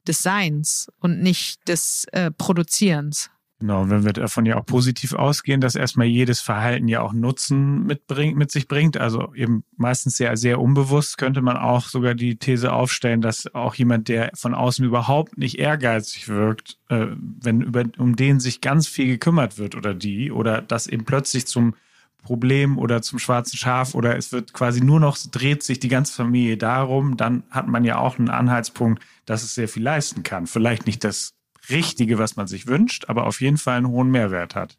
des Seins und nicht des äh, Produzierens. Genau, wenn wir davon ja auch positiv ausgehen, dass erstmal jedes Verhalten ja auch Nutzen mitbringt, mit sich bringt, also eben meistens sehr, sehr unbewusst, könnte man auch sogar die These aufstellen, dass auch jemand, der von außen überhaupt nicht ehrgeizig wirkt, äh, wenn über, um den sich ganz viel gekümmert wird oder die, oder das eben plötzlich zum Problem oder zum schwarzen Schaf oder es wird quasi nur noch, dreht sich die ganze Familie darum, dann hat man ja auch einen Anhaltspunkt, dass es sehr viel leisten kann. Vielleicht nicht das Richtige, was man sich wünscht, aber auf jeden Fall einen hohen Mehrwert hat.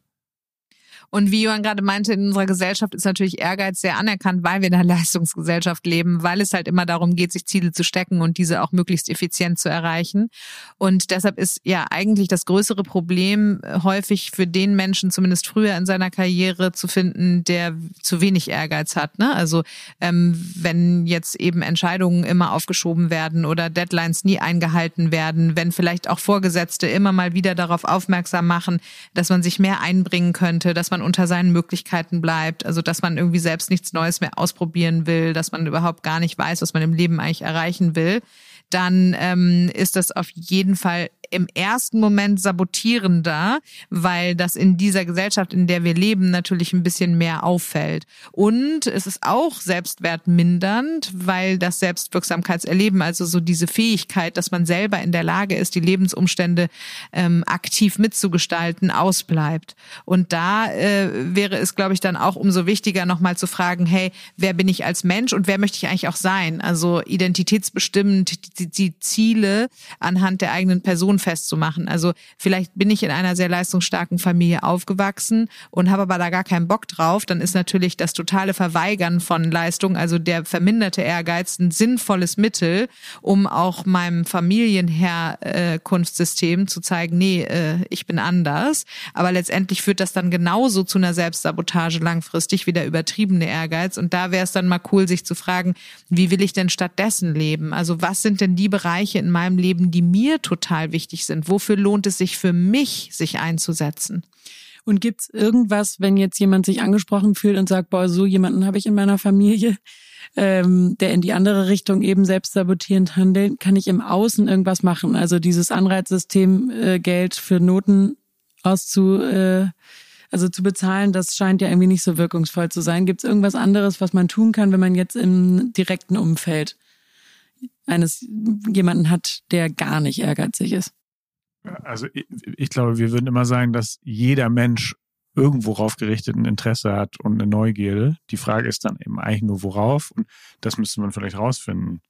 Und wie Johann gerade meinte, in unserer Gesellschaft ist natürlich Ehrgeiz sehr anerkannt, weil wir in einer Leistungsgesellschaft leben, weil es halt immer darum geht, sich Ziele zu stecken und diese auch möglichst effizient zu erreichen. Und deshalb ist ja eigentlich das größere Problem äh, häufig für den Menschen, zumindest früher in seiner Karriere, zu finden, der zu wenig Ehrgeiz hat. Ne? Also ähm, wenn jetzt eben Entscheidungen immer aufgeschoben werden oder Deadlines nie eingehalten werden, wenn vielleicht auch Vorgesetzte immer mal wieder darauf aufmerksam machen, dass man sich mehr einbringen könnte, dass man man unter seinen Möglichkeiten bleibt, also dass man irgendwie selbst nichts Neues mehr ausprobieren will, dass man überhaupt gar nicht weiß, was man im Leben eigentlich erreichen will, dann ähm, ist das auf jeden Fall im ersten Moment sabotierender, weil das in dieser Gesellschaft, in der wir leben, natürlich ein bisschen mehr auffällt. Und es ist auch selbstwertmindernd, weil das Selbstwirksamkeitserleben, also so diese Fähigkeit, dass man selber in der Lage ist, die Lebensumstände ähm, aktiv mitzugestalten, ausbleibt. Und da äh, wäre es, glaube ich, dann auch umso wichtiger, nochmal zu fragen, hey, wer bin ich als Mensch und wer möchte ich eigentlich auch sein? Also identitätsbestimmend die, die Ziele anhand der eigenen Person festzumachen. Also vielleicht bin ich in einer sehr leistungsstarken Familie aufgewachsen und habe aber da gar keinen Bock drauf. Dann ist natürlich das totale Verweigern von Leistung, also der verminderte Ehrgeiz, ein sinnvolles Mittel, um auch meinem Familienherkunftssystem zu zeigen, nee, äh, ich bin anders. Aber letztendlich führt das dann genauso zu einer Selbstsabotage langfristig wie der übertriebene Ehrgeiz. Und da wäre es dann mal cool, sich zu fragen, wie will ich denn stattdessen leben? Also was sind denn die Bereiche in meinem Leben, die mir total wichtig sind? Wofür lohnt es sich für mich, sich einzusetzen? Und gibt's irgendwas, wenn jetzt jemand sich angesprochen fühlt und sagt, boah, so jemanden habe ich in meiner Familie, ähm, der in die andere Richtung eben selbstsabotierend handelt, kann ich im Außen irgendwas machen? Also dieses Anreizsystem, äh, Geld für Noten auszu, äh, also zu bezahlen, das scheint ja irgendwie nicht so wirkungsvoll zu sein. Gibt es irgendwas anderes, was man tun kann, wenn man jetzt im direkten Umfeld eines jemanden hat, der gar nicht ehrgeizig ist? Also ich, ich glaube, wir würden immer sagen, dass jeder Mensch irgendwo raufgerichtet ein Interesse hat und eine Neugierde. Die Frage ist dann eben eigentlich nur worauf und das müsste man vielleicht rausfinden.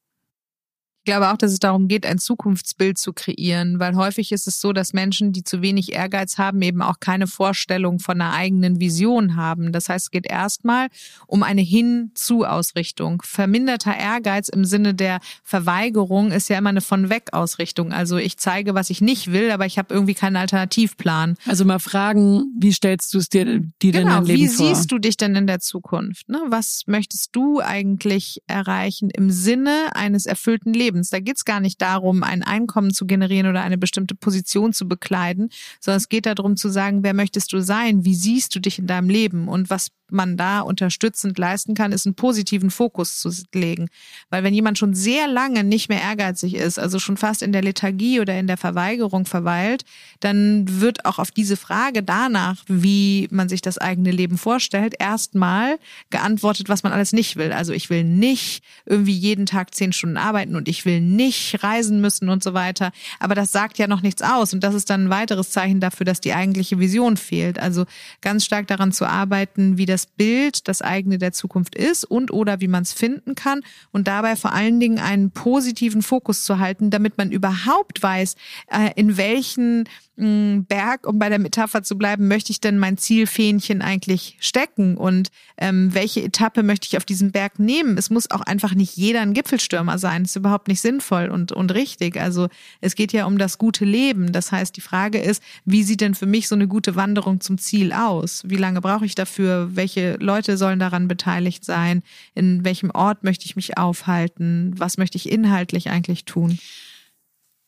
Ich glaube auch, dass es darum geht, ein Zukunftsbild zu kreieren, weil häufig ist es so, dass Menschen, die zu wenig Ehrgeiz haben, eben auch keine Vorstellung von einer eigenen Vision haben. Das heißt, es geht erstmal um eine Hin-zu-Ausrichtung. Verminderter Ehrgeiz im Sinne der Verweigerung ist ja immer eine Von-Weg-Ausrichtung. Also ich zeige, was ich nicht will, aber ich habe irgendwie keinen Alternativplan. Also mal fragen, wie stellst du es dir die genau, denn im Leben wie vor? Wie siehst du dich denn in der Zukunft? Ne? Was möchtest du eigentlich erreichen im Sinne eines erfüllten Lebens? Lebens. Da geht es gar nicht darum, ein Einkommen zu generieren oder eine bestimmte Position zu bekleiden, sondern es geht darum zu sagen, wer möchtest du sein? Wie siehst du dich in deinem Leben? Und was man da unterstützend leisten kann, ist einen positiven Fokus zu legen. Weil wenn jemand schon sehr lange nicht mehr ehrgeizig ist, also schon fast in der Lethargie oder in der Verweigerung verweilt, dann wird auch auf diese Frage danach, wie man sich das eigene Leben vorstellt, erstmal geantwortet, was man alles nicht will. Also ich will nicht irgendwie jeden Tag zehn Stunden arbeiten und ich will nicht reisen müssen und so weiter. Aber das sagt ja noch nichts aus und das ist dann ein weiteres Zeichen dafür, dass die eigentliche Vision fehlt. Also ganz stark daran zu arbeiten, wie das Bild das eigene der Zukunft ist und oder wie man es finden kann und dabei vor allen Dingen einen positiven Fokus zu halten, damit man überhaupt weiß, äh, in welchen Berg, um bei der Metapher zu bleiben, möchte ich denn mein Zielfähnchen eigentlich stecken und ähm, welche Etappe möchte ich auf diesem Berg nehmen? Es muss auch einfach nicht jeder ein Gipfelstürmer sein. Das ist überhaupt nicht sinnvoll und, und richtig. Also es geht ja um das gute Leben. Das heißt, die Frage ist, wie sieht denn für mich so eine gute Wanderung zum Ziel aus? Wie lange brauche ich dafür? Welche Leute sollen daran beteiligt sein? In welchem Ort möchte ich mich aufhalten? Was möchte ich inhaltlich eigentlich tun?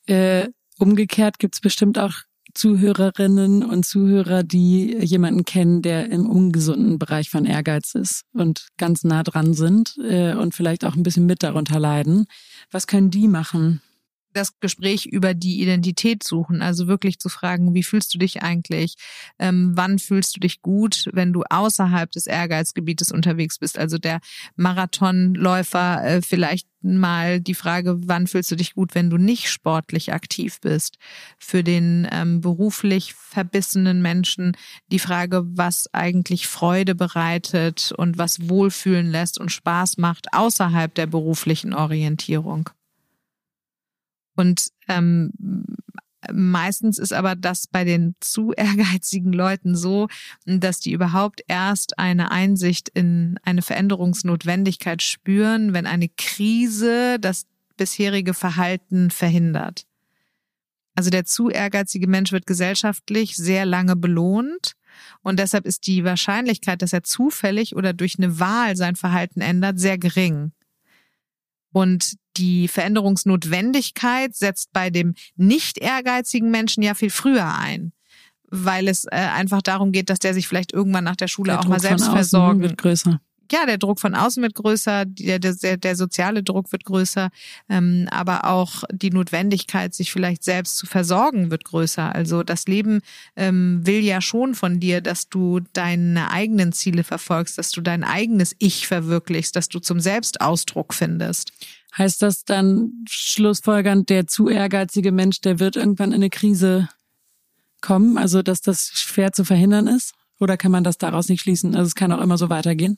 Äh, umgekehrt gibt's bestimmt auch Zuhörerinnen und Zuhörer, die jemanden kennen, der im ungesunden Bereich von Ehrgeiz ist und ganz nah dran sind äh, und vielleicht auch ein bisschen mit darunter leiden. Was können die machen? Das Gespräch über die Identität suchen, also wirklich zu fragen, wie fühlst du dich eigentlich? Ähm, wann fühlst du dich gut, wenn du außerhalb des Ehrgeizgebietes unterwegs bist? Also der Marathonläufer äh, vielleicht mal die Frage, wann fühlst du dich gut, wenn du nicht sportlich aktiv bist? Für den ähm, beruflich verbissenen Menschen die Frage, was eigentlich Freude bereitet und was wohlfühlen lässt und Spaß macht außerhalb der beruflichen Orientierung. Und ähm, meistens ist aber das bei den zu ehrgeizigen Leuten so, dass die überhaupt erst eine Einsicht in eine Veränderungsnotwendigkeit spüren, wenn eine Krise das bisherige Verhalten verhindert. Also der zu ehrgeizige Mensch wird gesellschaftlich sehr lange belohnt. Und deshalb ist die Wahrscheinlichkeit, dass er zufällig oder durch eine Wahl sein Verhalten ändert, sehr gering. Und die Veränderungsnotwendigkeit setzt bei dem nicht ehrgeizigen Menschen ja viel früher ein, weil es äh, einfach darum geht, dass der sich vielleicht irgendwann nach der Schule der auch Druck mal selbst versorgen wird größer ja, der Druck von außen wird größer, der, der, der soziale Druck wird größer, ähm, aber auch die Notwendigkeit, sich vielleicht selbst zu versorgen, wird größer. Also das Leben ähm, will ja schon von dir, dass du deine eigenen Ziele verfolgst, dass du dein eigenes Ich verwirklichst, dass du zum Selbstausdruck findest. Heißt das dann schlussfolgernd, der zu ehrgeizige Mensch, der wird irgendwann in eine Krise kommen, also dass das schwer zu verhindern ist? Oder kann man das daraus nicht schließen? Also es kann auch immer so weitergehen?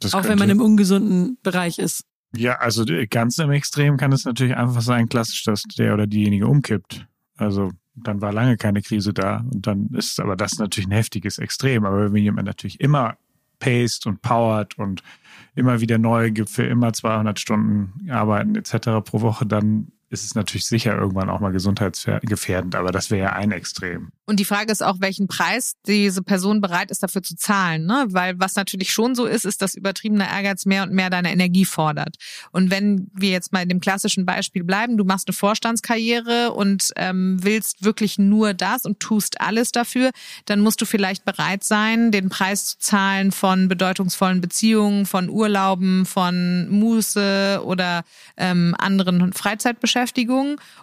Das auch könnte. wenn man im ungesunden Bereich ist. Ja, also ganz im Extrem kann es natürlich einfach sein, klassisch, dass der oder diejenige umkippt. Also dann war lange keine Krise da und dann ist aber das natürlich ein heftiges Extrem. Aber wenn jemand natürlich immer paced und powert und immer wieder neu gibt für immer 200 Stunden arbeiten etc. pro Woche, dann ist es natürlich sicher irgendwann auch mal gesundheitsgefährdend, aber das wäre ja ein Extrem. Und die Frage ist auch, welchen Preis diese Person bereit ist, dafür zu zahlen. Ne? Weil was natürlich schon so ist, ist, dass übertriebener Ehrgeiz mehr und mehr deine Energie fordert. Und wenn wir jetzt mal in dem klassischen Beispiel bleiben, du machst eine Vorstandskarriere und ähm, willst wirklich nur das und tust alles dafür, dann musst du vielleicht bereit sein, den Preis zu zahlen von bedeutungsvollen Beziehungen, von Urlauben, von Muße oder ähm, anderen Freizeitbeschäftigungen.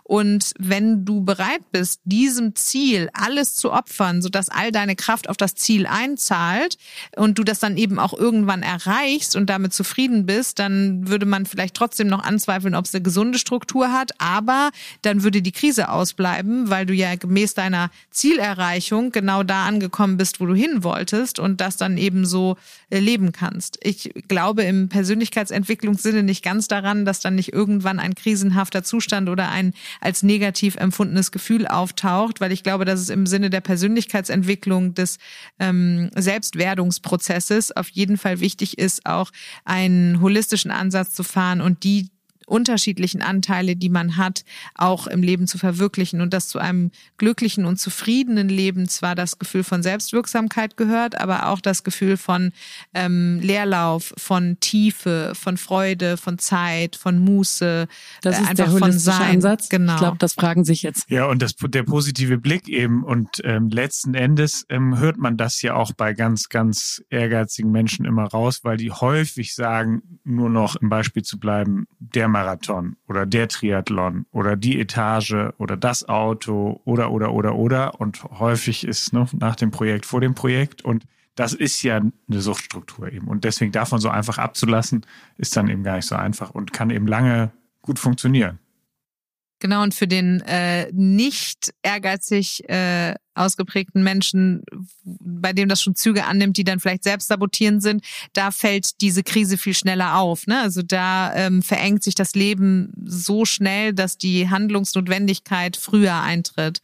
Und wenn du bereit bist, diesem Ziel alles zu opfern, sodass all deine Kraft auf das Ziel einzahlt und du das dann eben auch irgendwann erreichst und damit zufrieden bist, dann würde man vielleicht trotzdem noch anzweifeln, ob es eine gesunde Struktur hat, aber dann würde die Krise ausbleiben, weil du ja gemäß deiner Zielerreichung genau da angekommen bist, wo du hin wolltest und das dann eben so äh, leben kannst. Ich glaube im Persönlichkeitsentwicklungssinne nicht ganz daran, dass dann nicht irgendwann ein krisenhafter Zustand oder ein als negativ empfundenes Gefühl auftaucht, weil ich glaube, dass es im Sinne der Persönlichkeitsentwicklung des ähm, Selbstwerdungsprozesses auf jeden Fall wichtig ist, auch einen holistischen Ansatz zu fahren und die unterschiedlichen Anteile, die man hat, auch im Leben zu verwirklichen und dass zu einem glücklichen und zufriedenen Leben zwar das Gefühl von Selbstwirksamkeit gehört, aber auch das Gefühl von ähm, Leerlauf, von Tiefe, von Freude, von Zeit, von Muße, das äh, ist einfach der von holistische Sein. Ansatz. Genau. Ich glaube, das fragen sich jetzt. Ja, und das, der positive Blick eben und ähm, letzten Endes ähm, hört man das ja auch bei ganz, ganz ehrgeizigen Menschen immer raus, weil die häufig sagen, nur noch im Beispiel zu bleiben, der Marathon oder der Triathlon oder die Etage oder das Auto oder, oder, oder, oder. Und häufig ist ne, nach dem Projekt vor dem Projekt. Und das ist ja eine Suchtstruktur eben. Und deswegen davon so einfach abzulassen, ist dann eben gar nicht so einfach und kann eben lange gut funktionieren. Genau, und für den äh, nicht ehrgeizig äh, ausgeprägten Menschen, bei dem das schon Züge annimmt, die dann vielleicht selbst sabotierend sind, da fällt diese Krise viel schneller auf. Ne? Also da ähm, verengt sich das Leben so schnell, dass die Handlungsnotwendigkeit früher eintritt.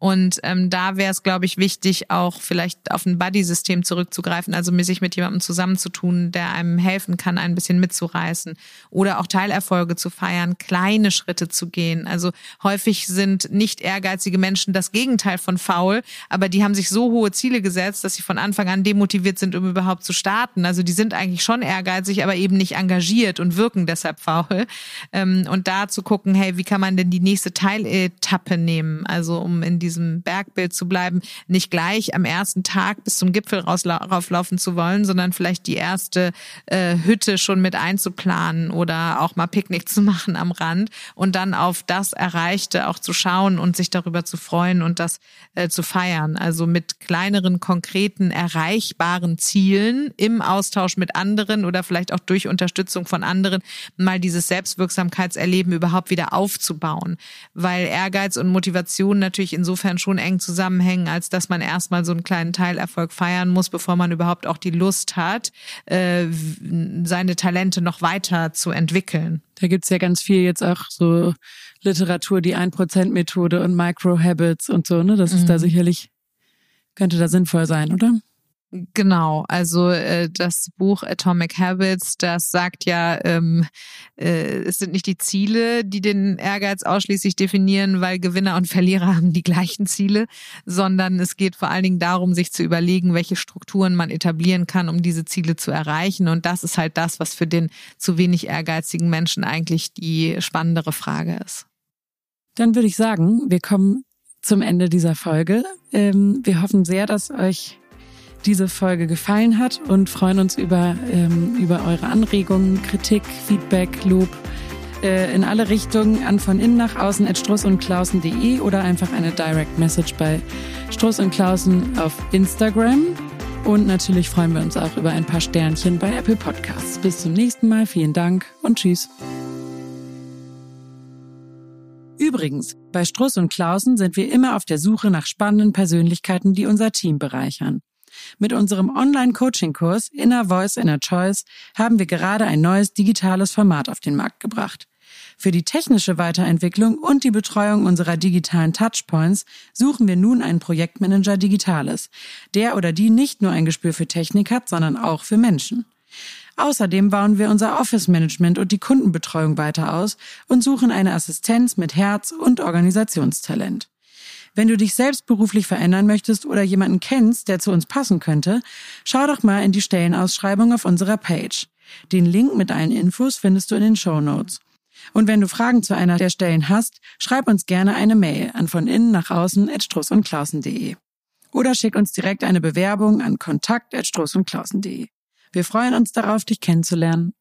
Und ähm, da wäre es, glaube ich, wichtig, auch vielleicht auf ein Buddy-System zurückzugreifen, also sich mit jemandem zusammenzutun, der einem helfen kann, ein bisschen mitzureißen oder auch Teilerfolge zu feiern, kleine Schritte zu gehen. Also häufig sind nicht ehrgeizige Menschen das Gegenteil von faul, aber die haben sich so hohe Ziele gesetzt, dass sie von Anfang an demotiviert sind, um überhaupt zu starten. Also die sind eigentlich schon ehrgeizig, aber eben nicht engagiert und wirken deshalb faul. Ähm, und da zu gucken, hey, wie kann man denn die nächste Teiletappe nehmen? Also um in die diesem Bergbild zu bleiben, nicht gleich am ersten Tag bis zum Gipfel rauflaufen zu wollen, sondern vielleicht die erste äh, Hütte schon mit einzuplanen oder auch mal Picknick zu machen am Rand und dann auf das Erreichte auch zu schauen und sich darüber zu freuen und das äh, zu feiern. Also mit kleineren, konkreten, erreichbaren Zielen im Austausch mit anderen oder vielleicht auch durch Unterstützung von anderen mal dieses Selbstwirksamkeitserleben überhaupt wieder aufzubauen. Weil Ehrgeiz und Motivation natürlich insofern insofern schon eng zusammenhängen, als dass man erstmal so einen kleinen Teilerfolg feiern muss, bevor man überhaupt auch die Lust hat, äh, seine Talente noch weiter zu entwickeln. Da gibt's ja ganz viel jetzt auch so Literatur, die 1%-Methode und Micro-Habits und so, ne? Das ist da mhm. sicherlich, könnte da sinnvoll sein, oder? Genau, also äh, das Buch Atomic Habits, das sagt ja, ähm, äh, es sind nicht die Ziele, die den Ehrgeiz ausschließlich definieren, weil Gewinner und Verlierer haben die gleichen Ziele, sondern es geht vor allen Dingen darum, sich zu überlegen, welche Strukturen man etablieren kann, um diese Ziele zu erreichen. Und das ist halt das, was für den zu wenig ehrgeizigen Menschen eigentlich die spannendere Frage ist. Dann würde ich sagen, wir kommen zum Ende dieser Folge. Ähm, wir hoffen sehr, dass euch diese Folge gefallen hat und freuen uns über, ähm, über eure Anregungen, Kritik, Feedback, Lob äh, in alle Richtungen an von innen nach außen at strussundklausen.de oder einfach eine Direct Message bei Struss und Klausen auf Instagram. Und natürlich freuen wir uns auch über ein paar Sternchen bei Apple Podcasts. Bis zum nächsten Mal. Vielen Dank und tschüss. Übrigens, bei Struss und Klausen sind wir immer auf der Suche nach spannenden Persönlichkeiten, die unser Team bereichern. Mit unserem Online-Coaching-Kurs Inner Voice, Inner Choice haben wir gerade ein neues digitales Format auf den Markt gebracht. Für die technische Weiterentwicklung und die Betreuung unserer digitalen Touchpoints suchen wir nun einen Projektmanager Digitales, der oder die nicht nur ein Gespür für Technik hat, sondern auch für Menschen. Außerdem bauen wir unser Office-Management und die Kundenbetreuung weiter aus und suchen eine Assistenz mit Herz und Organisationstalent. Wenn du dich selbst beruflich verändern möchtest oder jemanden kennst, der zu uns passen könnte, schau doch mal in die Stellenausschreibung auf unserer Page. Den Link mit allen Infos findest du in den Show Notes. Und wenn du Fragen zu einer der Stellen hast, schreib uns gerne eine Mail an von innen nach außen at strussundklausen.de. Oder schick uns direkt eine Bewerbung an kontakt at strussundklausen.de. Wir freuen uns darauf, dich kennenzulernen.